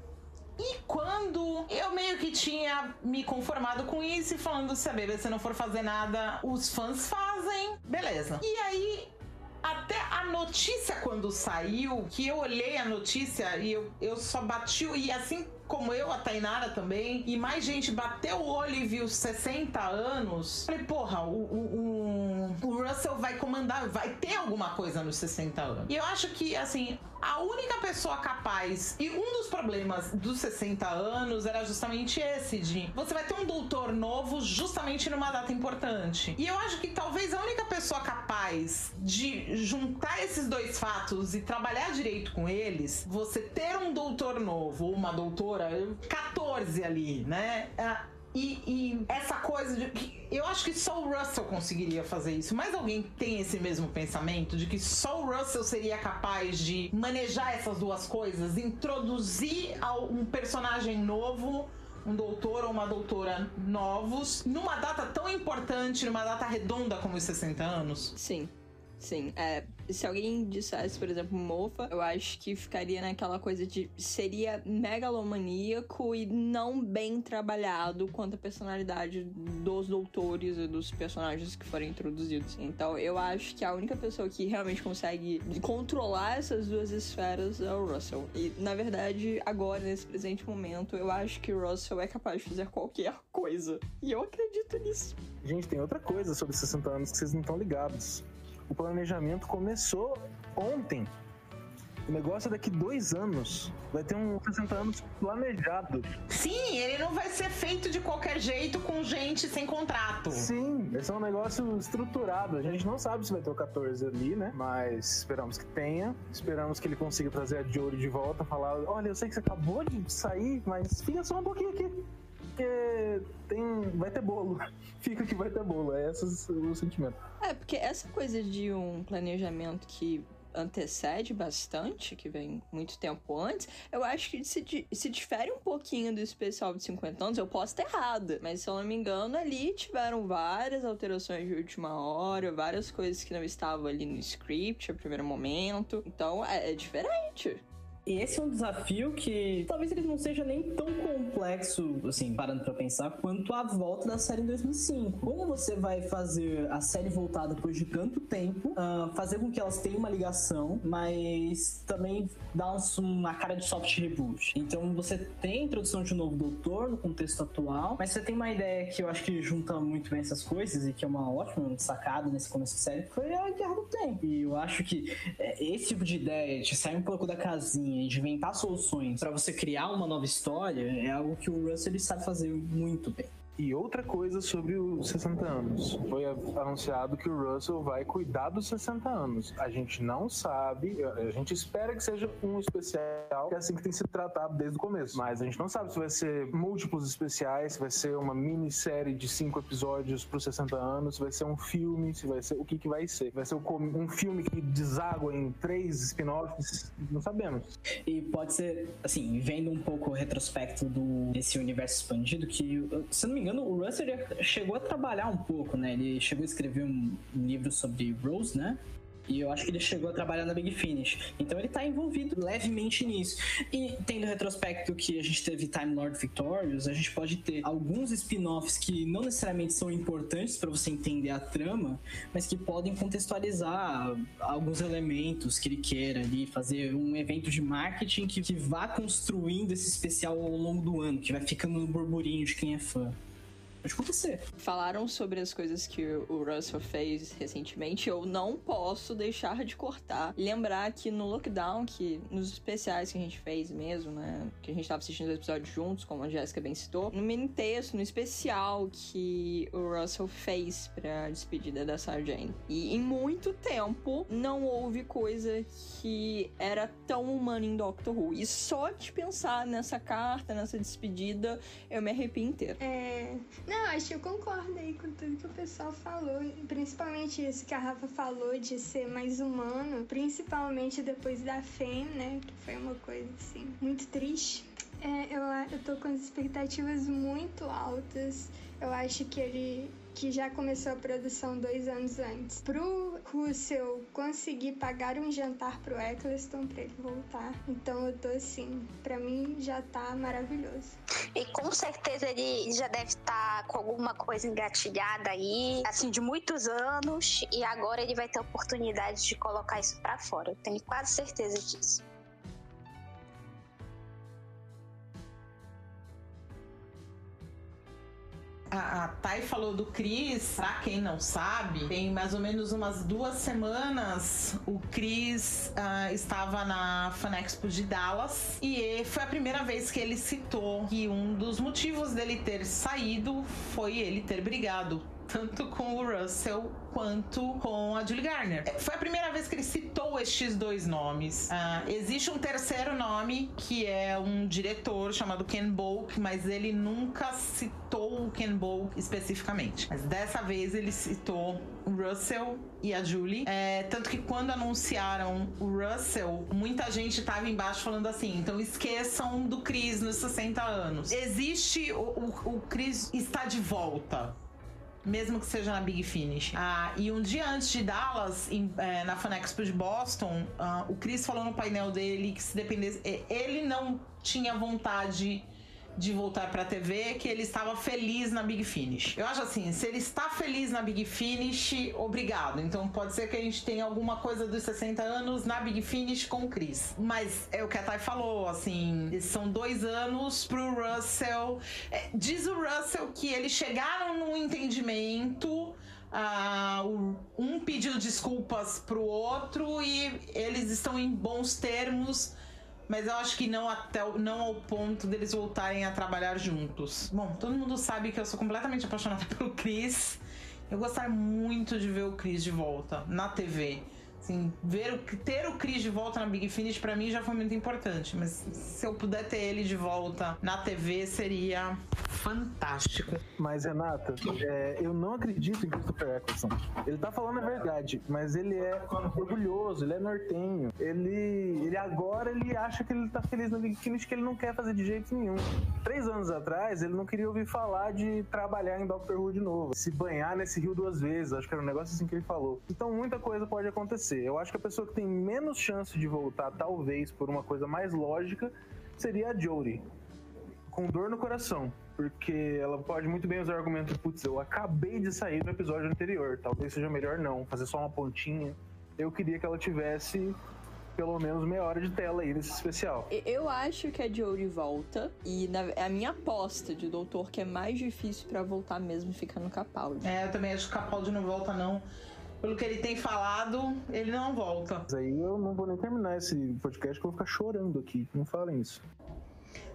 E quando eu meio que tinha me conformado com isso e falando se a BBC não for fazer nada, os fãs fazem, beleza. E aí até a notícia quando saiu, que eu olhei a notícia e eu, eu só bati e assim como eu, a Tainara também, e mais gente bateu o olho e viu 60 anos. Falei, porra, o, o, o, Russell vai comandar, vai ter alguma coisa nos 60 anos. E eu acho que, assim, a única pessoa capaz. E um dos problemas dos 60 anos era justamente esse: de você vai ter um doutor novo justamente numa data importante. E eu acho que talvez a única pessoa capaz de juntar esses dois fatos e trabalhar direito com eles, você ter um doutor novo ou uma doutora 14 ali, né? Ah, e, e, essa coisa de. Eu acho que só o Russell conseguiria fazer isso. Mas alguém tem esse mesmo pensamento de que só o Russell seria capaz de manejar essas duas coisas, introduzir um personagem novo um doutor ou uma doutora novos numa data tão importante, numa data redonda como os 60 anos? Sim. Sim, é, se alguém dissesse, por exemplo, Mofa, eu acho que ficaria naquela coisa de seria megalomaníaco e não bem trabalhado quanto a personalidade dos doutores e dos personagens que foram introduzidos. Então, eu acho que a única pessoa que realmente consegue controlar essas duas esferas é o Russell. E, na verdade, agora, nesse presente momento, eu acho que o Russell é capaz de fazer qualquer coisa. E eu acredito nisso. Gente, tem outra coisa sobre 60 anos que vocês não estão ligados o planejamento começou ontem. O negócio é daqui dois anos. Vai ter uns 60 anos planejado. Sim, ele não vai ser feito de qualquer jeito com gente sem contrato. Sim, esse é um negócio estruturado. A gente não sabe se vai ter o 14 ali, né? Mas esperamos que tenha. Esperamos que ele consiga trazer a Jory de volta. Falar: olha, eu sei que você acabou de sair, mas fica só um pouquinho aqui porque tem, vai ter bolo. [laughs] Fica que vai ter bolo. É esse o sentimento. É, porque essa coisa de um planejamento que antecede bastante, que vem muito tempo antes, eu acho que se, se difere um pouquinho do especial de 50 anos. Eu posso estar errada, mas se eu não me engano, ali tiveram várias alterações de última hora, várias coisas que não estavam ali no script a primeiro momento. Então é, é diferente. Esse é um desafio que talvez ele não seja nem tão complexo, assim, parando pra pensar, quanto a volta da série em 2005. Como você vai fazer a série voltada depois de tanto tempo, uh, fazer com que elas tenham uma ligação, mas também dar uma cara de soft reboot. Então você tem a introdução de um novo doutor no contexto atual, mas você tem uma ideia que eu acho que junta muito bem essas coisas e que é uma ótima sacada nesse começo de série, foi a Guerra do Tempo. E eu acho que é, esse tipo de ideia de sair um pouco da casinha de inventar soluções para você criar uma nova história é algo que o Russell ele sabe fazer muito bem. E outra coisa sobre os 60 anos. Foi anunciado que o Russell vai cuidar dos 60 anos. A gente não sabe, a gente espera que seja um especial, que é assim que tem sido tratado desde o começo. Mas a gente não sabe se vai ser múltiplos especiais, se vai ser uma minissérie de cinco episódios para os 60 anos, se vai ser um filme, se vai ser o que, que vai ser. Vai ser um filme que deságua em três spin-offs? Não sabemos. E pode ser, assim, vendo um pouco o retrospecto do, desse universo expandido, que, se não me engano, engano, o Russell chegou a trabalhar um pouco, né? Ele chegou a escrever um, livro sobre Rose, né? E eu acho que ele chegou a trabalhar na Big Finish. Então ele tá envolvido levemente nisso. E tendo retrospecto que a gente teve Time Lord Victorious, a gente pode ter alguns spin-offs que não necessariamente são importantes para você entender a trama, mas que podem contextualizar alguns elementos que ele queira ali, fazer um evento de marketing que, que vá construindo esse especial ao longo do ano, que vai ficando no burburinho de quem é fã. Pode acontecer. Falaram sobre as coisas que o Russell fez recentemente. Eu não posso deixar de cortar. Lembrar que no lockdown, que nos especiais que a gente fez mesmo, né? Que a gente tava assistindo os episódios juntos, como a Jéssica bem citou, no mini texto, no especial que o Russell fez pra despedida da Sargent. E em muito tempo não houve coisa que era tão humana em Doctor Who. E só de pensar nessa carta, nessa despedida, eu me arrepio inteiro. É. Não, acho que eu concordo aí com tudo que o pessoal falou. Principalmente isso que a Rafa falou de ser mais humano. Principalmente depois da Fame, né? Que foi uma coisa assim, muito triste. É, eu, eu tô com as expectativas muito altas. Eu acho que ele que já começou a produção dois anos antes. Pro Russell conseguir pagar um jantar pro Eccleston pra ele voltar. Então eu tô assim, pra mim já tá maravilhoso. E com certeza ele já deve estar tá com alguma coisa engatilhada aí, assim, de muitos anos, e agora ele vai ter a oportunidade de colocar isso para fora. Eu tenho quase certeza disso. A, a Thay falou do Cris, pra quem não sabe, tem mais ou menos umas duas semanas o Cris uh, estava na Fanexpo de Dallas e foi a primeira vez que ele citou que um dos motivos dele ter saído foi ele ter brigado tanto com o Russell quanto com a Julie Garner. É, foi a primeira vez que ele citou estes dois nomes. Uh, existe um terceiro nome que é um diretor chamado Ken Bolk, mas ele nunca citou o Ken Bolk especificamente. Mas dessa vez ele citou o Russell e a Julie. É, tanto que quando anunciaram o Russell, muita gente tava embaixo falando assim: então esqueçam do Chris nos 60 anos. Existe o, o, o Chris está de volta mesmo que seja na Big Finish. Ah, e um dia antes de Dallas, em, é, na Fanexpo de Boston, ah, o Chris falou no painel dele que se dependesse. Ele não tinha vontade de voltar pra TV que ele estava feliz na Big Finish. Eu acho assim, se ele está feliz na Big Finish, obrigado. Então pode ser que a gente tenha alguma coisa dos 60 anos na Big Finish com o Chris. Mas é o que a Thay falou, assim, são dois anos pro Russell. É, diz o Russell que eles chegaram num entendimento. Uh, um pediu desculpas pro outro e eles estão em bons termos mas eu acho que não até não ao ponto deles voltarem a trabalhar juntos. Bom, todo mundo sabe que eu sou completamente apaixonada [laughs] pelo Chris. Eu gostaria muito de ver o Chris de volta na TV. Assim, ver o, ter o Chris de volta na Big Finish para mim já foi muito importante, mas se eu puder ter ele de volta na TV seria fantástico. Mas Renata, é, eu não acredito em Christopher Eccleston. Ele tá falando a verdade, mas ele é orgulhoso, ele é nortenho. Ele, ele agora ele acha que ele tá feliz na Big Finish que ele não quer fazer de jeito nenhum. Três anos atrás ele não queria ouvir falar de trabalhar em Doctor Who de novo, se banhar nesse rio duas vezes. Acho que era um negócio assim que ele falou. Então muita coisa pode acontecer Eu acho que a pessoa que tem menos chance de voltar, talvez por uma coisa mais lógica, seria a Jodie. Com dor no coração. Porque ela pode muito bem usar o argumento: putz, eu acabei de sair no episódio anterior. Talvez seja melhor não, fazer só uma pontinha. Eu queria que ela tivesse pelo menos meia hora de tela aí nesse especial. Eu acho que a Jodie volta e na, é a minha aposta de doutor que é mais difícil para voltar mesmo ficar no Capaldi. É, eu também acho que o Capaldi não volta não pelo que ele tem falado, ele não volta. Mas aí eu não vou nem terminar esse podcast que eu vou ficar chorando aqui. Não falem isso.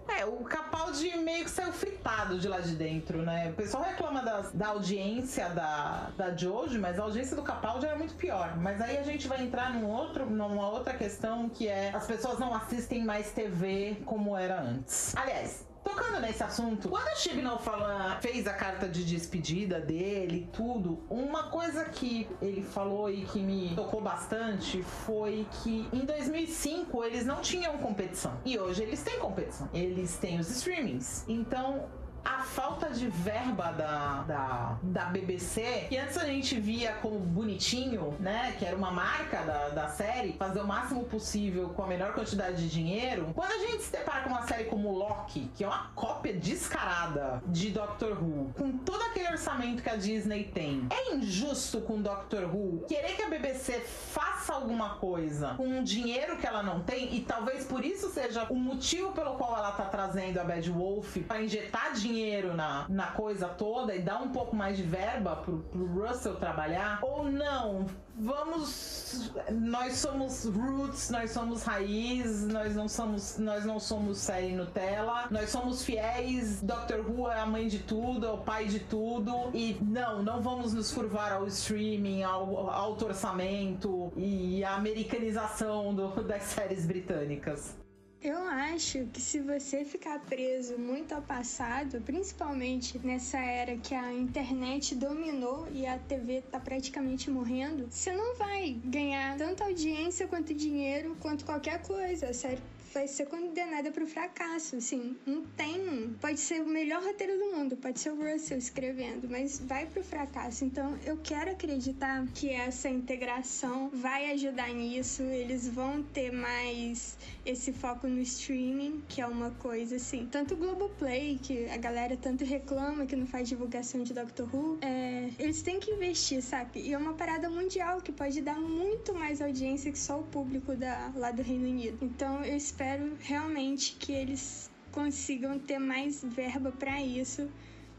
É, o Capaldi meio que saiu fritado de lá de dentro, né? O pessoal reclama da, da audiência da, da Jojo, mas a audiência do Capaldi era muito pior. Mas aí a gente vai entrar num outro, numa outra questão que é as pessoas não assistem mais TV como era antes. Aliás, Tocando nesse assunto, quando a Chibnall fala, fez a carta de despedida dele tudo, uma coisa que ele falou e que me tocou bastante foi que em 2005 eles não tinham competição. E hoje eles têm competição. Eles têm os streamings. Então, a falta de verba da, da, da BBC, que antes a gente via como bonitinho, né? Que era uma marca da, da série, fazer o máximo possível com a menor quantidade de dinheiro. Quando a gente se depara com uma série como Loki, que é uma cópia descarada de Doctor Who, com todo aquele orçamento que a Disney tem, é injusto com Doctor Who querer que a BBC faça alguma coisa com um dinheiro que ela não tem e talvez por isso seja o motivo pelo qual ela tá trazendo a Bad Wolf para injetar dinheiro na, na coisa toda e dar um pouco mais de verba pro, pro Russell trabalhar, ou não, vamos nós somos roots nós somos raiz nós não somos nós não somos série Nutella. Nós somos fiéis. Doctor Who é a mãe de tudo é o pai de tudo. E não não vamos nos curvar ao streaming ao alto orçamento e à americanização do, [laughs] das séries britânicas eu acho que se você ficar preso muito ao passado, principalmente nessa era que a internet dominou e a TV tá praticamente morrendo, você não vai ganhar tanto audiência quanto dinheiro quanto qualquer coisa. Sério, vai ser condenada o fracasso, assim. Não tem. Pode ser o melhor roteiro do mundo, pode ser o Russell escrevendo, mas vai para o fracasso. Então eu quero acreditar que essa integração vai ajudar nisso. Eles vão ter mais esse foco no streaming, que é uma coisa assim. Tanto o Globoplay, que a galera tanto reclama que não faz divulgação de Doctor Who, é, eles têm que investir, sabe? E é uma parada mundial que pode dar muito mais audiência que só o público da, lá do Reino Unido. Então eu espero espero realmente que eles consigam ter mais verba para isso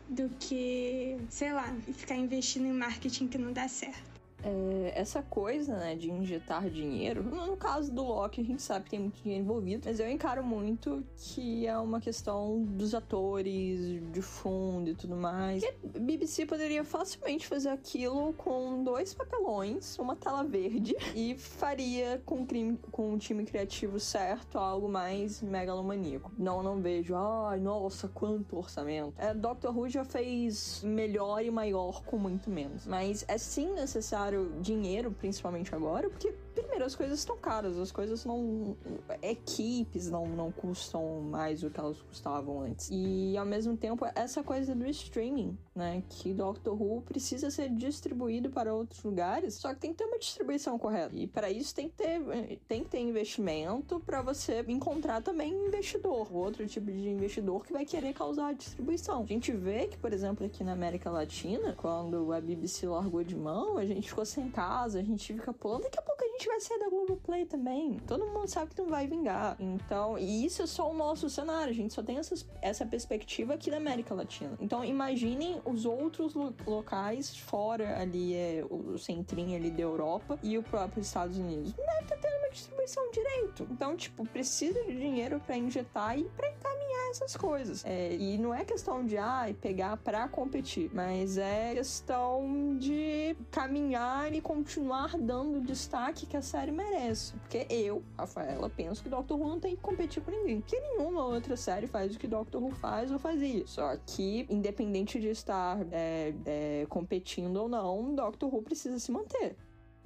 do que, sei lá, ficar investindo em marketing que não dá certo é, essa coisa, né, de injetar dinheiro. No caso do Loki, a gente sabe que tem muito dinheiro envolvido, mas eu encaro muito que é uma questão dos atores, de fundo e tudo mais. E a BBC poderia facilmente fazer aquilo com dois papelões, uma tela verde, [laughs] e faria com, crime, com um time criativo certo algo mais megalomaníaco. Não, não vejo, ai, nossa, quanto orçamento. É, Doctor Who já fez melhor e maior com muito menos. Mas é sim necessário dinheiro, principalmente agora, porque primeiro, as coisas estão caras, as coisas não. Equipes não, não custam mais do que elas custavam antes. E ao mesmo tempo, essa coisa do streaming, né? Que Doctor Who precisa ser distribuído para outros lugares, só que tem que ter uma distribuição correta. E para isso tem que ter, tem que ter investimento para você encontrar também investidor, outro tipo de investidor que vai querer causar a distribuição. A gente vê que, por exemplo, aqui na América Latina, quando a BBC largou de mão, a gente ficou sem casa, a gente fica pulando, daqui a pouco a gente vai ser da Globoplay também. Todo mundo sabe que não vai vingar. Então, e isso é só o nosso cenário. A gente só tem essa, essa perspectiva aqui da América Latina. Então, imaginem os outros lo locais fora ali, é, o centrinho ali da Europa e o próprio Estados Unidos. Não deve estar tendo uma distribuição direito. Então, tipo, precisa de dinheiro para injetar e pra encaminhar essas coisas. É, e não é questão de, ah, pegar pra competir, mas é questão de caminhar e continuar dando destaque que a série merece. Porque eu, Rafaela, penso que Doctor Who não tem que competir com ninguém. Que nenhuma outra série faz o que Doctor Who faz ou fazia. Só que, independente de estar é, é, competindo ou não, Doctor Who precisa se manter.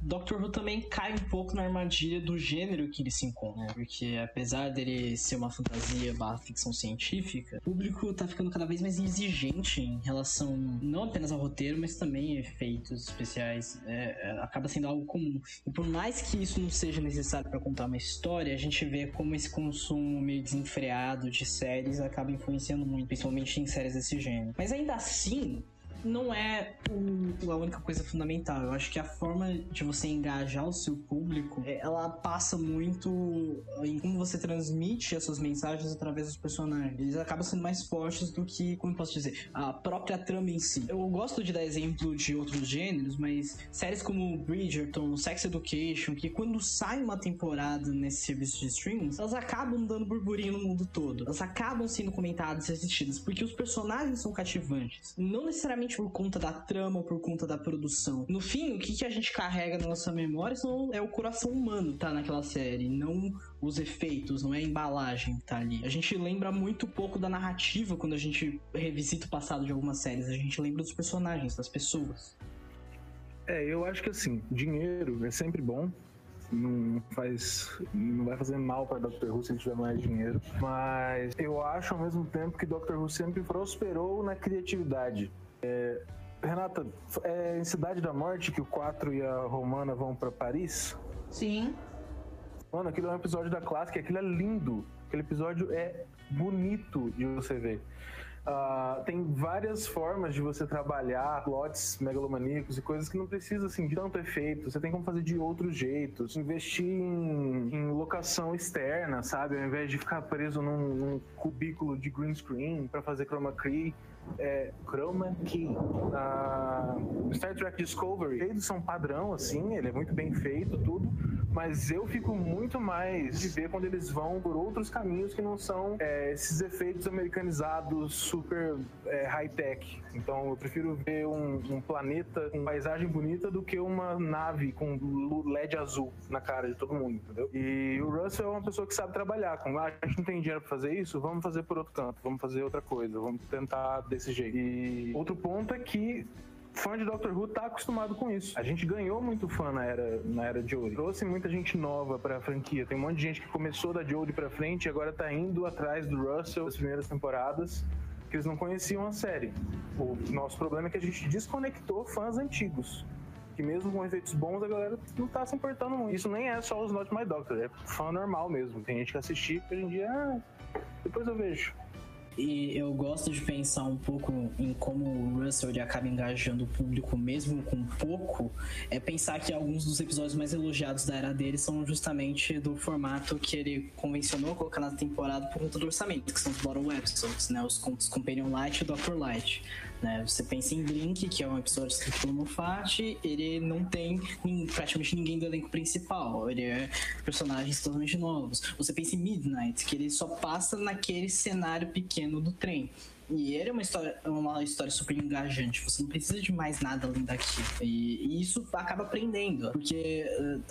Doctor Who também cai um pouco na armadilha do gênero que ele se encontra, né? Porque apesar dele ser uma fantasia barra ficção científica, o público tá ficando cada vez mais exigente em relação não apenas ao roteiro, mas também a efeitos especiais. É, é, acaba sendo algo comum. E por mais que isso não seja necessário para contar uma história, a gente vê como esse consumo meio desenfreado de séries acaba influenciando muito, principalmente em séries desse gênero. Mas ainda assim, não é a única coisa fundamental. Eu acho que a forma de você engajar o seu público, é, ela passa muito em como você transmite as suas mensagens através dos personagens. Eles acabam sendo mais fortes do que, como eu posso dizer, a própria trama em si. Eu gosto de dar exemplo de outros gêneros, mas séries como Bridgerton, Sex Education, que quando sai uma temporada nesse serviço de streaming, elas acabam dando burburinho no mundo todo. Elas acabam sendo comentadas e assistidas, porque os personagens são cativantes. Não necessariamente por conta da trama por conta da produção. No fim, o que, que a gente carrega na nossa memória são, é o coração humano tá naquela série, não os efeitos, não é a embalagem que tá ali. A gente lembra muito pouco da narrativa quando a gente revisita o passado de algumas séries, a gente lembra dos personagens, das pessoas. É, eu acho que assim, dinheiro é sempre bom, não faz não vai fazer mal para Dr. Who se ele tiver mais dinheiro, mas eu acho ao mesmo tempo que Dr. Who sempre prosperou na criatividade. É, Renata, é em Cidade da Morte que o 4 e a Romana vão para Paris? Sim. Mano, aquilo é um episódio da clássica, aquilo é lindo. Aquele episódio é bonito de você ver. Uh, tem várias formas de você trabalhar plots megalomaníacos e coisas que não precisa assim, de tanto efeito. Você tem como fazer de outros jeitos. Investir em, em locação externa, sabe? Ao invés de ficar preso num, num cubículo de green screen para fazer chroma key é, Chroma Key. Uh, Star Trek Discovery, eles são padrão, assim, ele é muito bem feito, tudo, mas eu fico muito mais de ver quando eles vão por outros caminhos que não são é, esses efeitos americanizados super é, high-tech. Então eu prefiro ver um, um, planeta com paisagem bonita do que uma nave com LED azul na cara de todo mundo, entendeu? E o Russell é uma pessoa que sabe trabalhar com, ah, a gente não tem dinheiro pra fazer isso, vamos fazer por outro canto, vamos fazer outra coisa, vamos tentar desse jeito. E outro ponto é que fã de Doctor Who tá acostumado com isso. A gente ganhou muito fã na era, na era Jodie. Trouxe muita gente nova pra franquia. Tem um monte de gente que começou da Jodie pra frente e agora tá indo atrás do Russell das primeiras temporadas, que eles não conheciam a série. O nosso problema é que a gente desconectou fãs antigos. Que mesmo com efeitos bons, a galera não tá se importando muito. Isso nem é só os Not My Doctor, é fã normal mesmo. Tem gente que assistir hoje em dia, ah, depois eu vejo. E eu gosto de pensar um pouco em como o Russell ele acaba engajando o público mesmo com pouco. É pensar que alguns dos episódios mais elogiados da era dele são justamente do formato que ele convencionou colocar na temporada por conta do orçamento, que são os bottom episodes, né? Os contos Companion Light e Dr. Light. Né? Você pensa em Blink, que é um episódio escrito pelo Moffat, ele não tem praticamente ninguém do elenco principal, ele é personagens totalmente novos. Você pensa em Midnight, que ele só passa naquele cenário pequeno do trem. E ele é uma história, uma história super engajante. Você não precisa de mais nada além daquilo. E, e isso acaba aprendendo, porque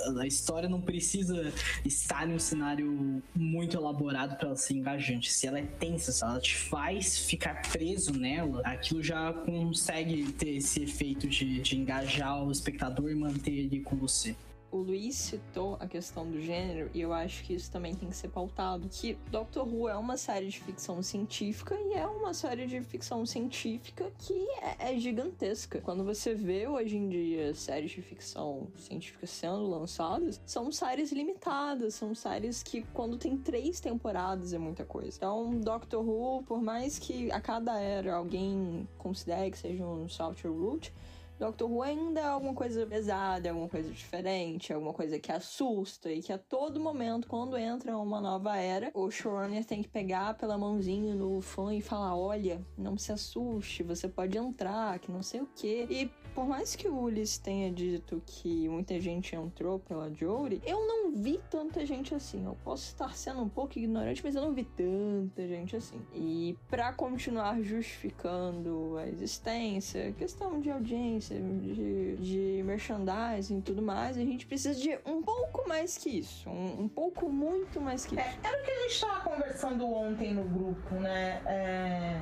uh, a história não precisa estar em um cenário muito elaborado para ela ser engajante. Se ela é tensa, se ela te faz ficar preso nela, aquilo já consegue ter esse efeito de, de engajar o espectador e manter ele com você o Luiz citou a questão do gênero e eu acho que isso também tem que ser pautado. Que Doctor Who é uma série de ficção científica e é uma série de ficção científica que é, é gigantesca. Quando você vê hoje em dia séries de ficção científica sendo lançadas, são séries limitadas, são séries que quando tem três temporadas é muita coisa. Então, Doctor Who, por mais que a cada era alguém considere que seja um software root, Doctor Who ainda é alguma coisa pesada, é alguma coisa diferente, é alguma coisa que assusta e que a todo momento, quando entra uma nova era, o showrunner tem que pegar pela mãozinha no fã e falar: olha, não se assuste, você pode entrar, que não sei o quê. E por mais que o Ulis tenha dito que muita gente entrou pela Jory, eu não vi tanta gente assim. Eu posso estar sendo um pouco ignorante, mas eu não vi tanta gente assim. E para continuar justificando a existência, questão de audiência, de, de merchandising e tudo mais, a gente precisa de um pouco mais que isso. Um, um pouco muito mais que é, isso. Era o que a gente estava conversando ontem no grupo, né? É,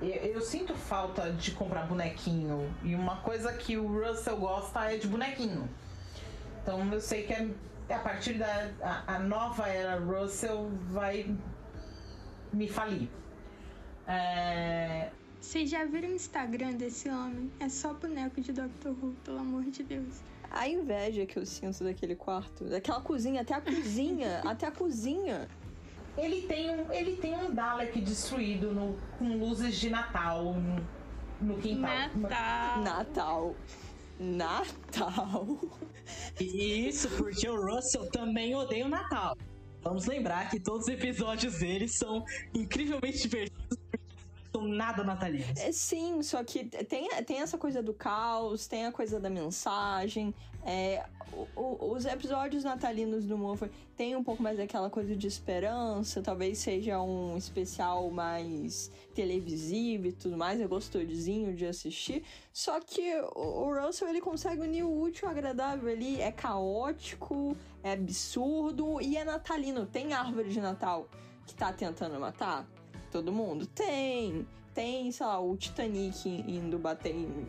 eu, eu, sinto falta de comprar bonequinho. E uma coisa que o Russell gosta é de bonequinho. Então eu sei que é, é a partir da a, a nova era Russell vai me falir. É, vocês já viram o Instagram desse homem? É só boneco de Doctor Who, pelo amor de Deus. A inveja que eu sinto daquele quarto, daquela cozinha, até a cozinha, [laughs] até a cozinha. Ele tem um, ele tem um Dalek destruído no, com luzes de Natal no, no quintal. Natal. Natal. Natal. E isso porque o Russell também odeia o Natal. Vamos lembrar que todos os episódios dele são incrivelmente divertidos são nada natalinos. É, sim, só que tem, tem essa coisa do caos, tem a coisa da mensagem. É, o, o, os episódios natalinos do Moffat tem um pouco mais daquela coisa de esperança, talvez seja um especial mais televisivo e tudo mais, é gostosinho de assistir. Só que o, o Russell ele consegue unir o útil agradável ali, é caótico, é absurdo e é natalino. Tem árvore de Natal que tá tentando matar? todo mundo? Tem. Tem, sei lá, o Titanic indo bater em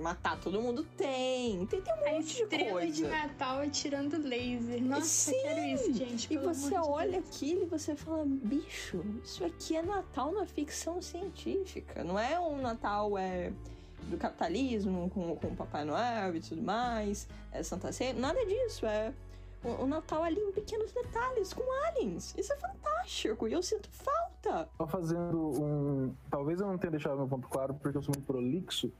matar todo mundo? Tem. Tem, tem um a monte de coisa. de Natal atirando laser. Nossa, Sim. quero isso, gente. E você olha de aquilo e você fala, bicho, isso aqui é Natal na ficção científica. Não é um Natal é, do capitalismo, com, com o Papai Noel e tudo mais, é Santa Ceia. Nada disso. É o, o Natal ali em pequenos detalhes, com aliens. Isso é fantástico. E eu sinto falta. Só fazendo um. Talvez eu não tenha deixado meu ponto claro porque eu sou muito prolixo,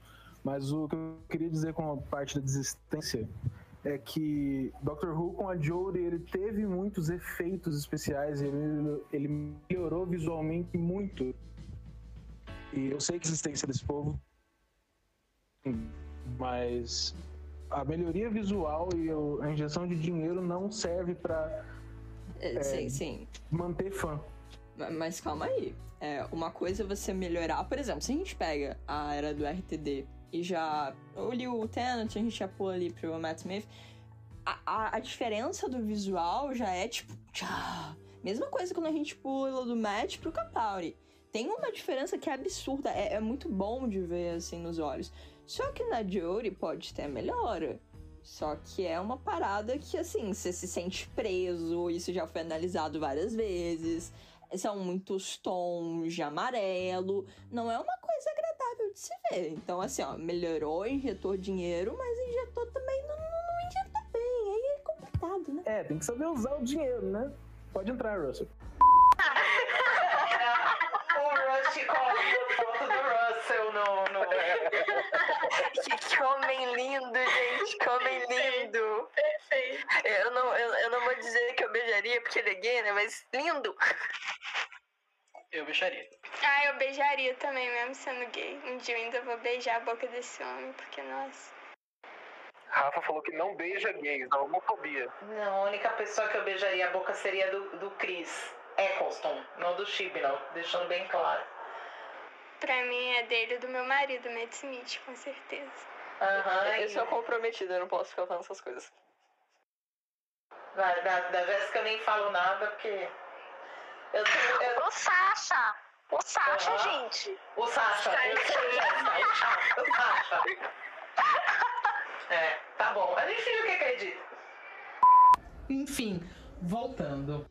mas o que eu queria dizer com a parte da desistência é que Doctor Who com a Jodie ele teve muitos efeitos especiais, ele, ele melhorou visualmente muito. E eu sei que a existência desse povo, mas a melhoria visual e a injeção de dinheiro não serve para é, sim, sim. manter fã. Mas calma aí. É, uma coisa é você melhorar, por exemplo, se a gente pega a era do RTD e já. Li o Tenant, a gente já pula ali pro Matt Smith. A, a, a diferença do visual já é tipo. Tchá. Mesma coisa quando a gente pula do Matt pro Capaldi. Tem uma diferença que é absurda, é, é, muito bom de ver assim nos olhos. Só que na Jory pode ter melhora. Só que é uma parada que, assim, você se sente preso, isso já foi analisado várias vezes. São muitos tons de amarelo. Não é uma coisa agradável de se ver. Então, assim, ó, melhorou, injetou dinheiro, mas injetou também não, não, não injetou bem. Aí é complicado, né? É, tem que saber usar o dinheiro, né? Pode entrar, Russell. [laughs] o Rush coloca foto do Russell no. no... [laughs] que, que homem lindo, gente. Que homem lindo. Perfeito. Eu não, eu, eu não vou dizer que eu beijaria porque ele é gay, né? Mas lindo. Eu beijaria. Ah, eu beijaria também, mesmo sendo gay. Um dia eu ainda vou beijar a boca desse homem, porque, nossa. Rafa falou que não beija gays, da homofobia. Não, a única pessoa que eu beijaria a boca seria do, do Chris Eccleston, não do Chibnall, deixando bem claro. Pra mim é dele e do meu marido, Matt Smith, com certeza. Aham. Eu sou comprometida, eu não posso ficar falando essas coisas. Da, da, da Jéssica eu nem falo nada, porque. Eu, tô- eu, O Sasha! O Sasha, Aham. gente! o Sasha, eu sei, Jéssica, o Sasha, o Sasha. É, tá bom. A gente finge o que acredita. Enfim, voltando.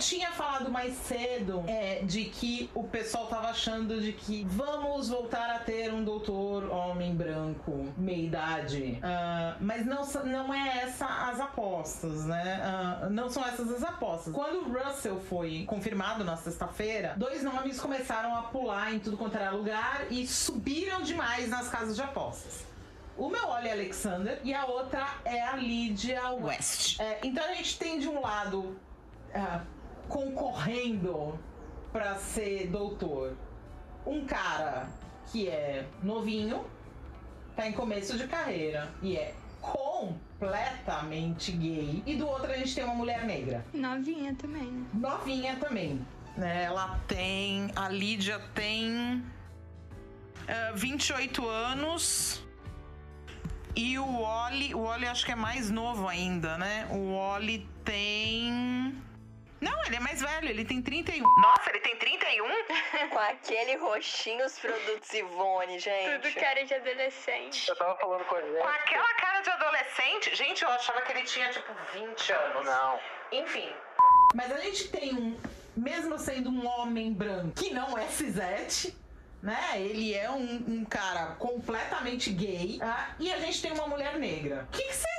Tinha falado mais cedo é, de que o pessoal tava achando de que vamos voltar a ter um doutor homem branco, meia idade. Ah, mas não, não é essa as apostas, né? Ah, não são essas as apostas. Quando o Russell foi confirmado na sexta-feira, dois nomes começaram a pular em tudo quanto era lugar e subiram demais nas casas de apostas. Uma é o Ollie Alexander e a outra é a Lydia West. É, então a gente tem de um lado ah, concorrendo pra ser doutor um cara que é novinho, tá em começo de carreira e é completamente gay. E do outro a gente tem uma mulher negra Novinha também, né? novinha também. Né? Ela tem. A Lídia tem. ah, 28 anos. E o Oli. O Oli acho que é mais novo ainda, né? O Oli tem. Não, ele é mais velho, ele tem 31. Nossa, ele tem 31? [laughs] Com aquele roxinho os produtos Ivone, gente. Tudo cara de adolescente. Eu tava falando com a Com Jéssica. aquela cara de adolescente. Gente, eu achava que ele tinha tipo 20 anos. Não. Enfim. Mas a gente tem um, mesmo sendo um homem branco que não é cisete, né? Ele é um, um cara completamente gay. ah, e a gente tem uma mulher negra. O que, vocês.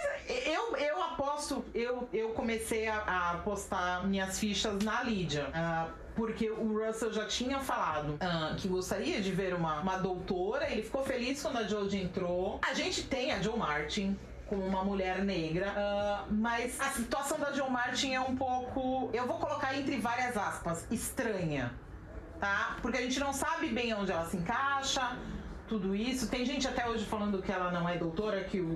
Eu, eu aposto, eu, eu comecei a, a apostar minhas fichas na Lídia. ah, porque o Russell já tinha falado ah, que gostaria de ver uma, uma doutora. Ele ficou feliz quando a Jodie entrou. A gente tem a Joe Martin como uma mulher negra, ah, mas a situação da Joe Martin é um pouco, eu vou colocar entre várias aspas, estranha, tá? Porque a gente não sabe bem onde ela se encaixa, tudo isso. Tem gente até hoje falando que ela não é doutora, que o,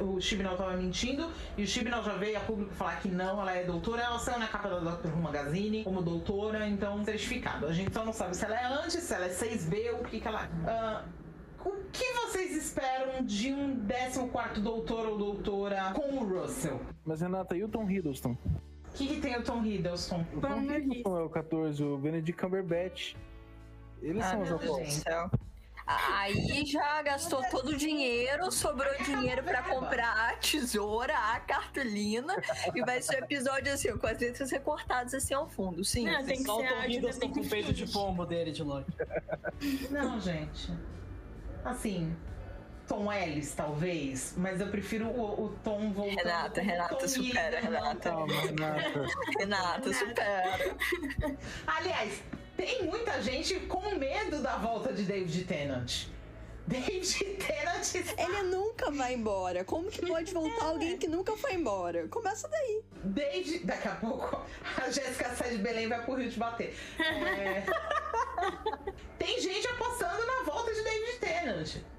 o, o Chibnall tava mentindo, e o Chibnall já veio a público falar que não, ela é doutora. Ela saiu na capa da Doctor Who Magazine como doutora, então certificado. A gente só não sabe se ela é antes, se ela é 6B, o que que ela é. Ah, o que vocês esperam de um 14 doutor ou doutora com o Russell? Mas Renata, e o Tom Hiddleston? O que, que tem o Tom Hiddleston? O Tom Hiddleston é o 14, o Benedict Cumberbatch. Eles Ah, são os céu. Aí já gastou todo o dinheiro, sobrou dinheiro pra comprar a tesoura, a cartolina, e vai ser um episódio assim, com as letras recortadas assim ao fundo. Sim. Não, tem que Só o ser Tom a ajuda Hiddleston com o peito de pombo dele de longe. Não, gente. Assim. Tom Ellis, talvez, mas eu prefiro o, o Tom voltando. Renata, Renata, Tom supera. Renata. Calma, Renata. Renata, supera. [laughs] Aliás, tem muita gente com medo da volta de David Tennant. David Tennant está... Ele nunca vai embora. Como que pode voltar alguém que nunca foi embora? Começa daí. David... Daqui a pouco a Jéssica sai de Belém e vai pro Rio te bater. É... [laughs] tem gente apostando na volta de David Tennant.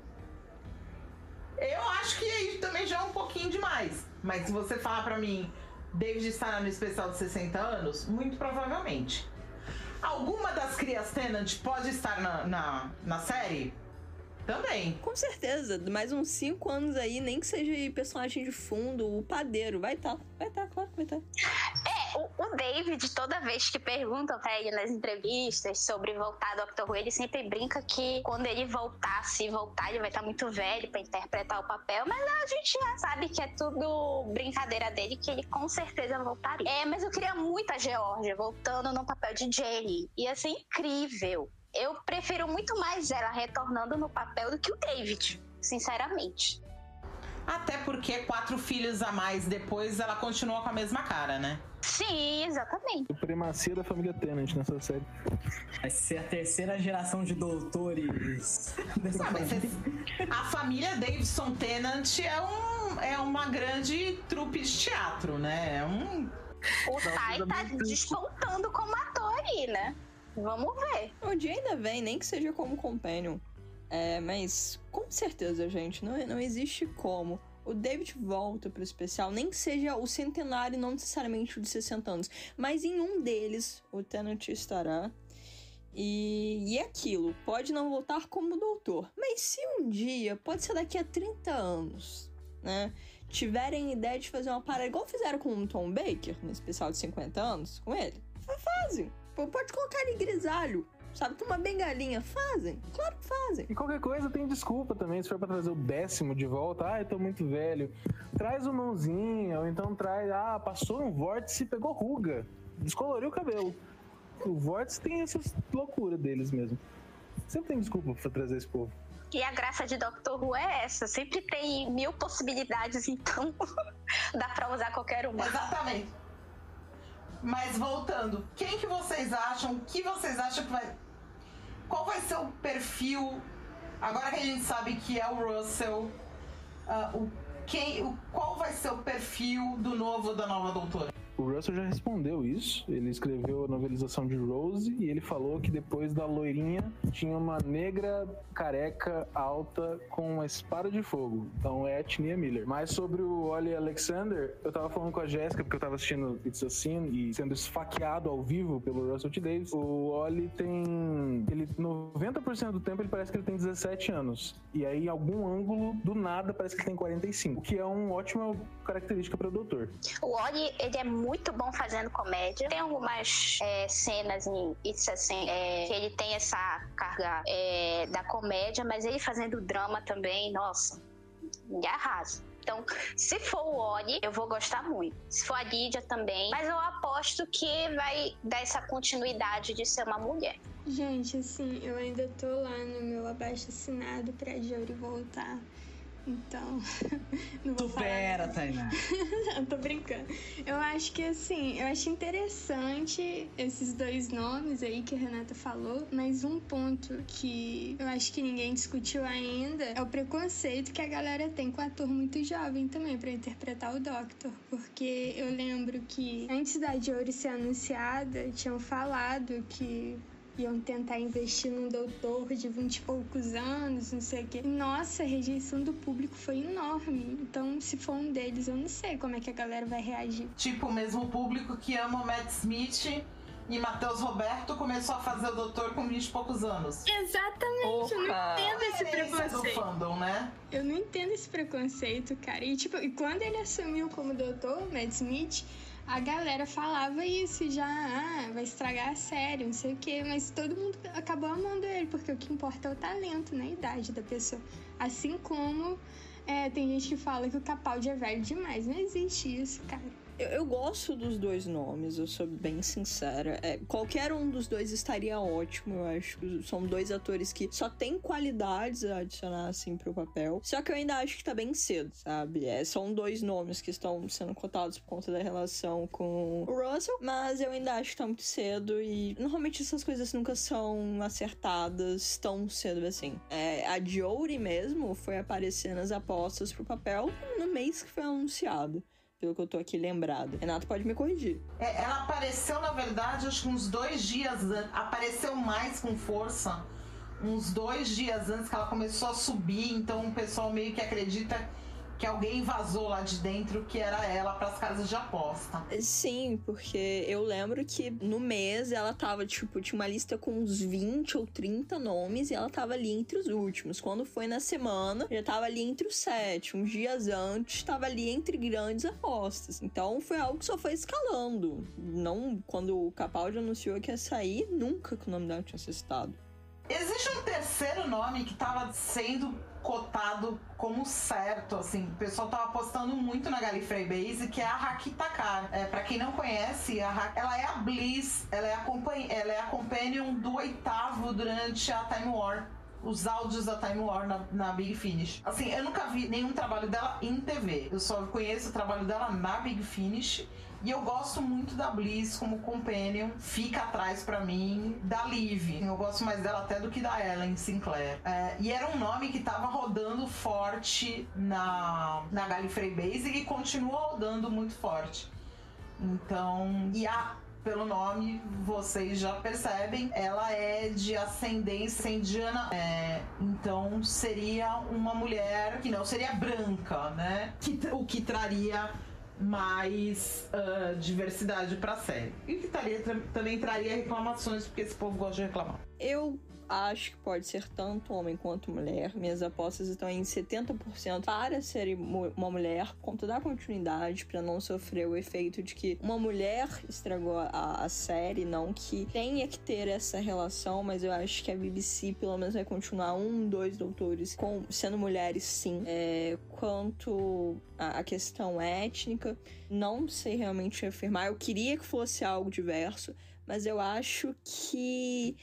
Eu acho que aí também já é um pouquinho demais. Mas se você falar pra mim, David estará no especial de 60 anos, muito provavelmente. Alguma das crias Tennant pode estar na, na, na série? Também. Com certeza. Mais uns 5 anos aí, nem que seja personagem de fundo, o padeiro. Vai estar. Vai estar, claro que vai estar. É, o, o David, toda vez que perguntam pra ele nas entrevistas sobre voltar ao Doctor Who, ele sempre brinca que quando ele voltar, se voltar, ele vai estar muito velho pra interpretar o papel, mas a gente já sabe que é tudo brincadeira dele, que ele com certeza voltaria. É, mas eu queria muito a Georgia voltando no papel de Jenny. Ia ser incrível. Eu prefiro muito mais ela retornando no papel do que o David, sinceramente. Até porque quatro filhos a mais depois ela continua com a mesma cara, né? Sim, exatamente. Supremacia da família Tennant nessa série. Vai ser a terceira geração de doutores [laughs] dessa Ah, mas a família Davidson Tennant é, um, é uma grande trupe de teatro, né? É um. O Tai tá despontando como ator aí, né? Vamos ver. O dia ainda vem, nem que seja como companion. É, mas com certeza, gente, não, não existe como. O David volta pro especial, nem que seja o centenário, não necessariamente o de 60 anos, mas em um deles o Tennant estará. E, e é aquilo, pode não voltar como doutor, mas se um dia, pode ser daqui a 30 anos, né? Tiverem ideia de fazer uma parada igual fizeram com o Tom Baker no especial de 50 anos, com ele, fa- fazem. Pô, Pode colocar ele grisalho, sabe? Com uma bengalinha, fazem. Claro que fazem. E qualquer coisa tem desculpa também. Se for pra trazer o décimo de volta, ah, eu tô muito velho. Traz o mãozinha, ou então traz, ah, passou um vórtice e pegou ruga. Descoloriu o cabelo. O vórtice tem essas loucuras deles mesmo. Sempre tem desculpa pra trazer esse povo. E a graça de Doctor Who é essa. Sempre tem mil possibilidades, então [laughs] dá pra usar qualquer uma. Exatamente. Mas voltando, quem que vocês acham? O que vocês acham que vai. Qual vai ser o perfil? Agora que a gente sabe que é o Russell, ah, o, quem, o, qual vai ser o perfil do novo da nova doutora? O Russell já respondeu isso. Ele escreveu a novelização de Rose e ele falou que depois da loirinha tinha uma negra careca alta com uma espada de fogo. Então é Etnia Miller. Mas sobre o Ollie Alexander, eu tava falando com a Jéssica, porque eu tava assistindo It's a Sin e sendo esfaqueado ao vivo pelo Russell T. Davis. O Ollie tem. Ele, 90% do tempo ele parece que ele tem 17 anos. E aí, em algum ângulo, do nada, parece que ele tem 45. O que é uma ótima característica para o doutor. O Oli, ele é muito bom fazendo comédia. Tem algumas é, cenas em It's Assim, é, que ele tem essa carga é, da comédia, mas ele fazendo drama também, nossa, ele arrasa. Então, se for o Oli, eu vou gostar muito. Se for a Lídia também. Mas eu aposto que vai dar essa continuidade de ser uma mulher. Gente, assim, eu ainda tô lá no meu abaixo assinado pra Jory voltar. Então, [laughs] não vou falar Supera, nada. Tainá. [laughs] Não, tô brincando. Eu acho que assim, eu acho interessante esses dois nomes aí que a Renata falou, mas um ponto que eu acho que ninguém discutiu ainda é o preconceito que a galera tem com o ator muito jovem também pra interpretar o Doctor, porque eu lembro que antes da Jory ser anunciada, tinham falado que iam tentar investir num doutor de vinte e poucos anos, não sei o quê. Nossa, a rejeição do público foi enorme. Então, se for um deles, eu não sei como é que a galera vai reagir. Tipo, o mesmo público que ama o Matt Smith e Matheus Roberto começou a fazer o doutor com 20 e poucos anos. Exatamente, eu não Opa. entendo esse preconceito. fandom, né? Eu não entendo esse preconceito, cara. E tipo, e quando ele assumiu como doutor, Matt Smith, a galera falava isso já, ah, vai estragar a série, não sei o quê, mas todo mundo acabou amando ele, porque o que importa é o talento, né? A idade da pessoa. Assim como é, tem gente que fala que o Capaldi é velho demais. Não existe isso, cara. Eu, eu, gosto dos dois nomes, eu sou bem sincera. É, qualquer um dos dois estaria ótimo, eu acho. São dois atores que só têm qualidades a adicionar, assim, pro papel. Só que eu ainda acho que tá bem cedo, sabe? É, são dois nomes que estão sendo cotados por conta da relação com o Russell, mas eu ainda acho que tá muito cedo e normalmente essas coisas nunca são acertadas tão cedo assim. É, a Jory mesmo foi aparecer nas apostas pro papel no mês que foi anunciado pelo que eu tô aqui lembrado. Renato pode me corrigir. É, ela apareceu, na verdade, acho que uns dois dias. Apareceu mais com força uns dois dias antes que ela começou a subir. Então o pessoal meio que acredita que alguém vazou lá de dentro que era ela para as casas de aposta. Sim, porque eu lembro que no mês ela tava, tipo, tinha uma lista com uns 20 ou 30 nomes e ela tava ali entre os últimos. Quando foi na semana, já tava ali entre os sete. Uns dias antes, tava ali entre grandes apostas. Então foi algo que só foi escalando. Não, quando o Capaldi anunciou que ia sair, nunca que o nome dela tinha sido citado. Existe um terceiro nome que estava sendo cotado como certo, assim, o pessoal tava apostando muito na Gallifrey Base, que é a Haki Takar. É, para quem não conhece, a ela é a Bliss, ela é a, ela é a companion do oitavo durante a Time War os áudios da Time War na, na, Big Finish. Assim, eu nunca vi nenhum trabalho dela em TV. Eu só conheço o trabalho dela na Big Finish. E eu gosto muito da Bliss como companion, fica atrás para mim da Liv. Eu gosto mais dela até do que da Ellen Sinclair. É, e era um nome que tava rodando forte na, na Gallifrey Base e continua rodando muito forte. Então, e a pelo nome vocês já percebem, ela é de ascendência indiana, é, então seria uma mulher que não seria branca, né? Que, o que traria mais uh, diversidade para a série. E que taria, também traria reclamações, porque esse povo gosta de reclamar. Eu acho que pode ser tanto homem quanto mulher. Minhas apostas estão em 70% para ser uma mulher, com toda a continuidade, para não sofrer o efeito de que uma mulher estragou a, a, série, não que tenha que ter essa relação, mas eu acho que a BBC pelo menos vai continuar um, dois doutores com, sendo mulheres, sim. É, quanto a questão étnica, não sei realmente afirmar. Eu queria que fosse algo diverso, mas eu acho que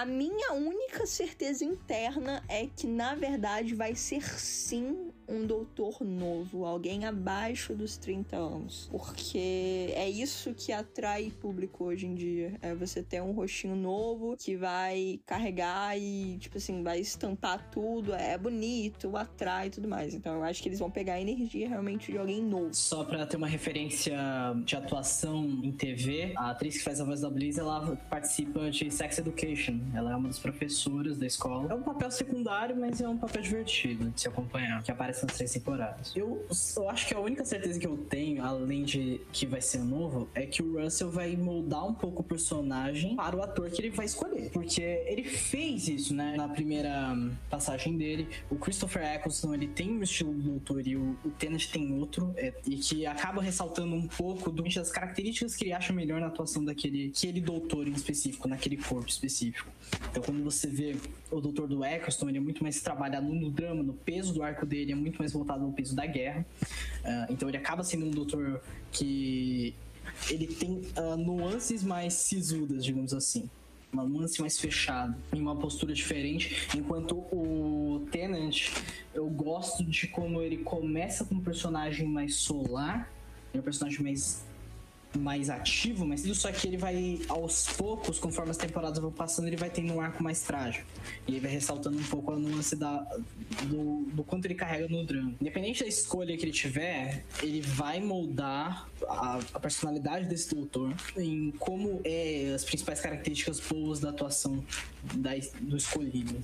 a minha única certeza interna é que, na verdade, vai ser sim um doutor novo, alguém abaixo dos 30 anos. Porque é isso que atrai público hoje em dia. É você ter um rostinho novo que vai carregar e, tipo assim, vai estampar tudo. É bonito, atrai e tudo mais. Então eu acho que eles vão pegar a energia realmente de alguém novo. Só pra ter uma referência de atuação em TV, a atriz que faz a voz da Bliss, ela participa de Sex Education. Ela é uma das professoras da escola. É um papel secundário, mas é um papel divertido de se acompanhar, que aparece nas três temporadas. Eu, eu acho que a única certeza que eu tenho, além de que vai ser novo, é que o Russell vai moldar um pouco o personagem para o ator que ele vai escolher. Porque ele fez isso, né? Na primeira passagem dele. O Christopher Eccleston, ele tem um estilo do doutor e o, o Tennant tem outro. É, e que acaba ressaltando um pouco do, das características que ele acha melhor na atuação daquele aquele doutor em específico, naquele corpo específico. Então, quando você vê o doutor do Eccleston, ele é muito mais trabalhado no drama, no peso do arco dele, é muito mais voltado ao peso da guerra. Uh, então, ele acaba sendo um doutor que ele tem uh, nuances mais sisudas, digamos assim. Uma nuance mais fechada, em uma postura diferente. Enquanto o Tenant, eu gosto de como ele começa com um personagem mais solar, é um personagem mais mais ativo, mas só que ele vai aos poucos, conforme as temporadas vão passando, ele vai tendo um arco mais trágico. E ele vai ressaltando um pouco a nuance da, do, do quanto ele carrega no drama. Independente da escolha que ele tiver, ele vai moldar a, a personalidade desse doutor em como é as principais características boas da atuação da, do escolhido.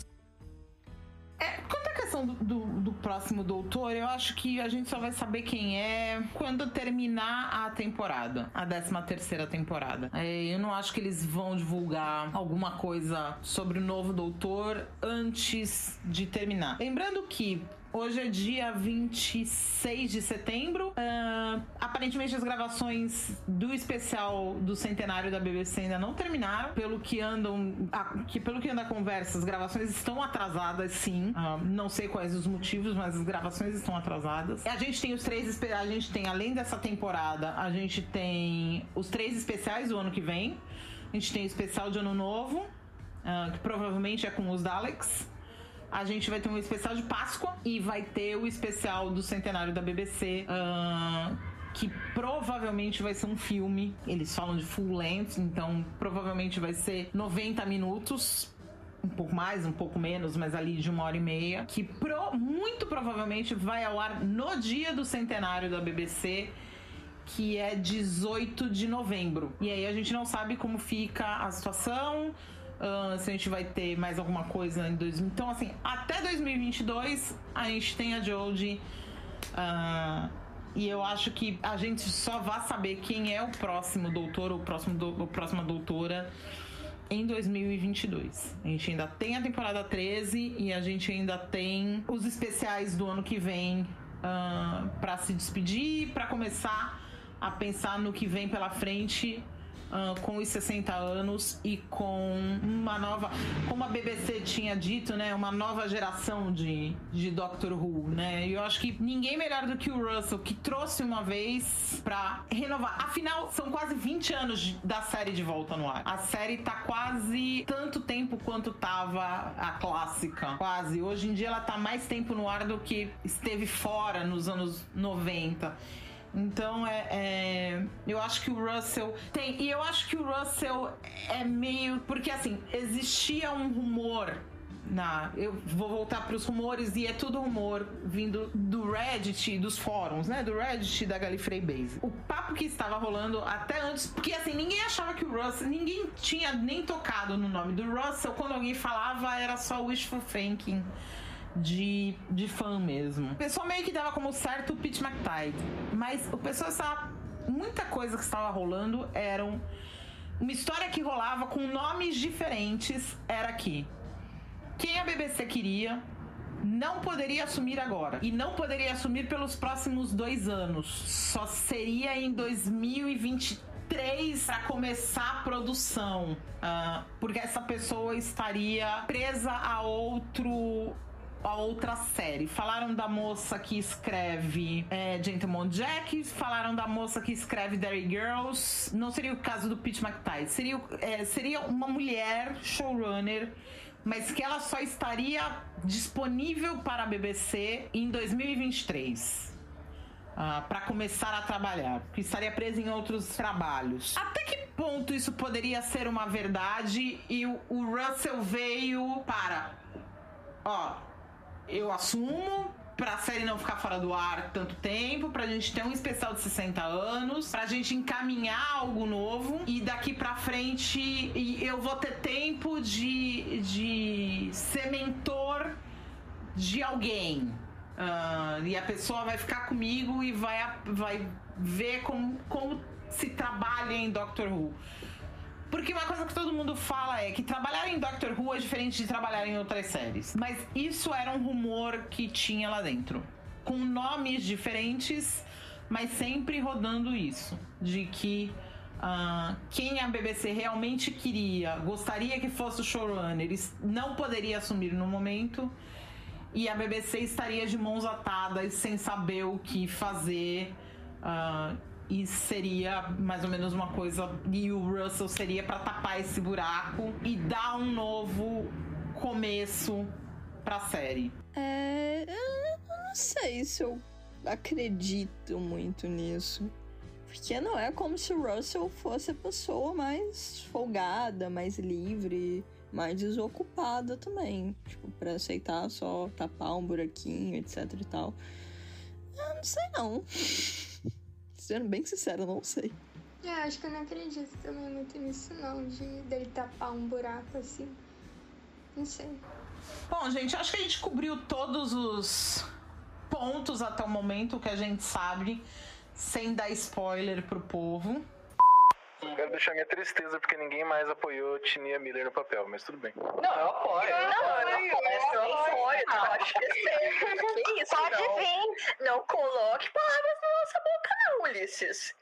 É, quanto à questão do, do, do, próximo doutor, eu acho que a gente só vai saber quem é quando terminar a temporada, a 13 terceira temporada. É, eu não acho que eles vão divulgar alguma coisa sobre o novo doutor antes de terminar. Lembrando que Hoje é dia 26 de setembro. Uh, aparentemente as gravações do especial do centenário da BBC ainda não terminaram. Pelo que andam. A, que, pelo que anda a conversa, as gravações estão atrasadas, sim. Uh, não sei quais os motivos, mas as gravações estão atrasadas. A gente tem os três. A gente tem, além dessa temporada, a gente tem os três especiais do ano que vem. A gente tem o especial de ano novo, uh, que provavelmente é com os Daleks a gente vai ter um especial de Páscoa e vai ter o especial do centenário da BBC. Uh, que provavelmente vai ser um filme. Eles falam de full length, então provavelmente vai ser 90 minutos. Um pouco mais, um pouco menos, mas ali de uma hora e meia. Que pro, muito provavelmente vai ao ar no dia do centenário da BBC que é 18 de novembro. E aí a gente não sabe como fica a situação, Se a gente vai ter mais alguma coisa em 2000. Então, assim, até 2022 a gente tem a Jodie. Uh, e eu acho que a gente só vai saber quem é o próximo doutor ou próximo próxima doutora em 2022. A gente ainda tem a temporada 13 e a gente ainda tem os especiais do ano que vem uh, ah, para se despedir, para começar a pensar no que vem pela frente Uh, com os 60 anos e com uma nova, como a BBC tinha dito, né, uma nova geração de, de Doctor Who, né? E eu acho que ninguém melhor do que o Russell que trouxe uma vez para renovar. Afinal, são quase 20 anos da série de volta no ar. A série tá quase tanto tempo quanto tava a clássica, quase. Hoje em dia ela tá mais tempo no ar do que esteve fora nos anos 90. Então é, é, Eu acho que o Russell tem. E eu acho que o Russell é meio. Porque assim, existia um rumor na, eu vou voltar para os rumores e é tudo rumor vindo do Reddit, dos fóruns, né? Do Reddit da Gallifrey Base. O papo que estava rolando até antes, porque assim, ninguém achava que o Russell, ninguém tinha nem tocado no nome do Russell, quando alguém falava era só wishful thinking de, de fã mesmo. O pessoal meio que dava como certo o Pete McTide, mas o pessoal estava. Muita coisa que estava rolando eram. Uma história que rolava com nomes diferentes era que quem a BBC queria não poderia assumir agora. E não poderia assumir pelos próximos dois anos. Só seria em 2023 para começar a produção. Uh, porque essa pessoa estaria presa a outro a outra série. Falaram da moça que escreve é, Gentleman Jack, falaram da moça que escreve Derry Girls. Não seria o caso do Pete McTighe. Seria, é, seria uma mulher showrunner mas que ela só estaria disponível para a BBC em 2023. Uh, para começar a trabalhar, porque estaria presa em outros trabalhos. Até que ponto isso poderia ser uma verdade e o, o Russell veio para. Ó, eu assumo pra série não ficar fora do ar tanto tempo, pra gente ter um especial de 60 anos, pra gente encaminhar algo novo e daqui pra frente eu vou ter tempo de, de ser mentor de alguém. Uh, e a pessoa vai ficar comigo e vai, vai ver como, como se trabalha em Doctor Who. Porque uma coisa que todo mundo fala é que trabalhar em Doctor Who é diferente de trabalhar em outras séries. Mas isso era um rumor que tinha lá dentro. Com nomes diferentes, mas sempre rodando isso. De que uh, quem a BBC realmente queria, gostaria que fosse o showrunner, não poderia assumir no momento. E a BBC estaria de mãos atadas, sem saber o que fazer. Uh, e seria mais ou menos uma coisa e o Russell seria para tapar esse buraco e dar um novo começo para a série. É, eu não sei se eu acredito muito nisso. Porque não é como se o Russell fosse a pessoa mais folgada, mais livre, mais desocupada também. Tipo, pra aceitar só tapar um buraquinho, etc e tal. Eu não sei não. [laughs] Sendo bem sincero, não sei. É, acho que eu não acredito também muito nisso, não, de dele tapar um buraco assim. Não sei. Bom, gente, acho que a gente cobriu todos os pontos até o momento que a gente sabe, sem dar spoiler pro povo. Quero deixar minha tristeza porque ninguém mais apoiou Tinia Miller no papel, mas tudo bem. Não, eu apoio. Não, eu não apoio, eu apoio. Pode ser. [laughs] Que isso, Pode não. vir. Não coloque palavras na nossa boca, não, Ulisses.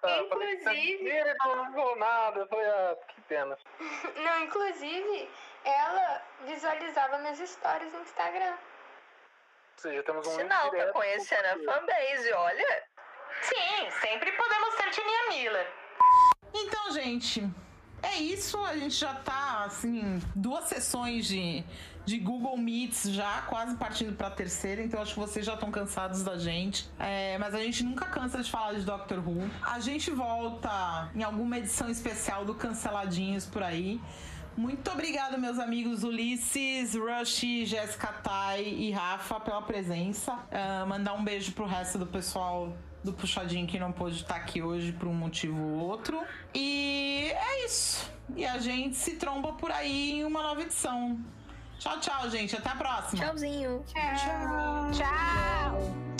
Tá, inclusive. Ele não falou nada. Eu falei, ah, que pena. [laughs] não, inclusive, ela visualizava meus stories no Instagram. Ou seja, temos um. Sinal, tá conhecendo a fanbase, olha. Sim, sempre podemos ter Tininha Miller. Então, gente, é isso. A gente já tá, assim, duas sessões de, de Google Meets já, quase partindo pra terceira. Então, acho que vocês já estão cansados da gente. É, mas a gente nunca cansa de falar de Doctor Who. A gente volta em alguma edição especial do Canceladinhos por aí. Muito obrigado, meus amigos Ulisses, Rush, Jéssica Tai e Rafa, pela presença. Uh, mandar um beijo pro resto do pessoal do Puxadinho que não pôde estar aqui hoje por um motivo ou outro. E é isso. E a gente se tromba por aí em uma nova edição. Tchau, tchau, gente. Até a próxima. Tchauzinho. Tchau. Tchau.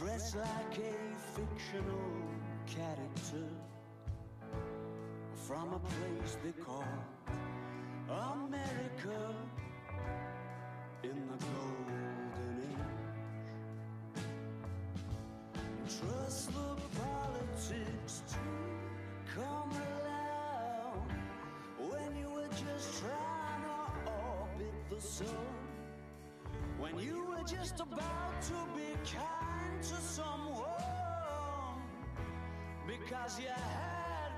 Dressed like a fictional character from a place they call America in the golden age. Trust the politics to come around when you were just trying to orbit the sun. When you were just about to be kind to someone because you had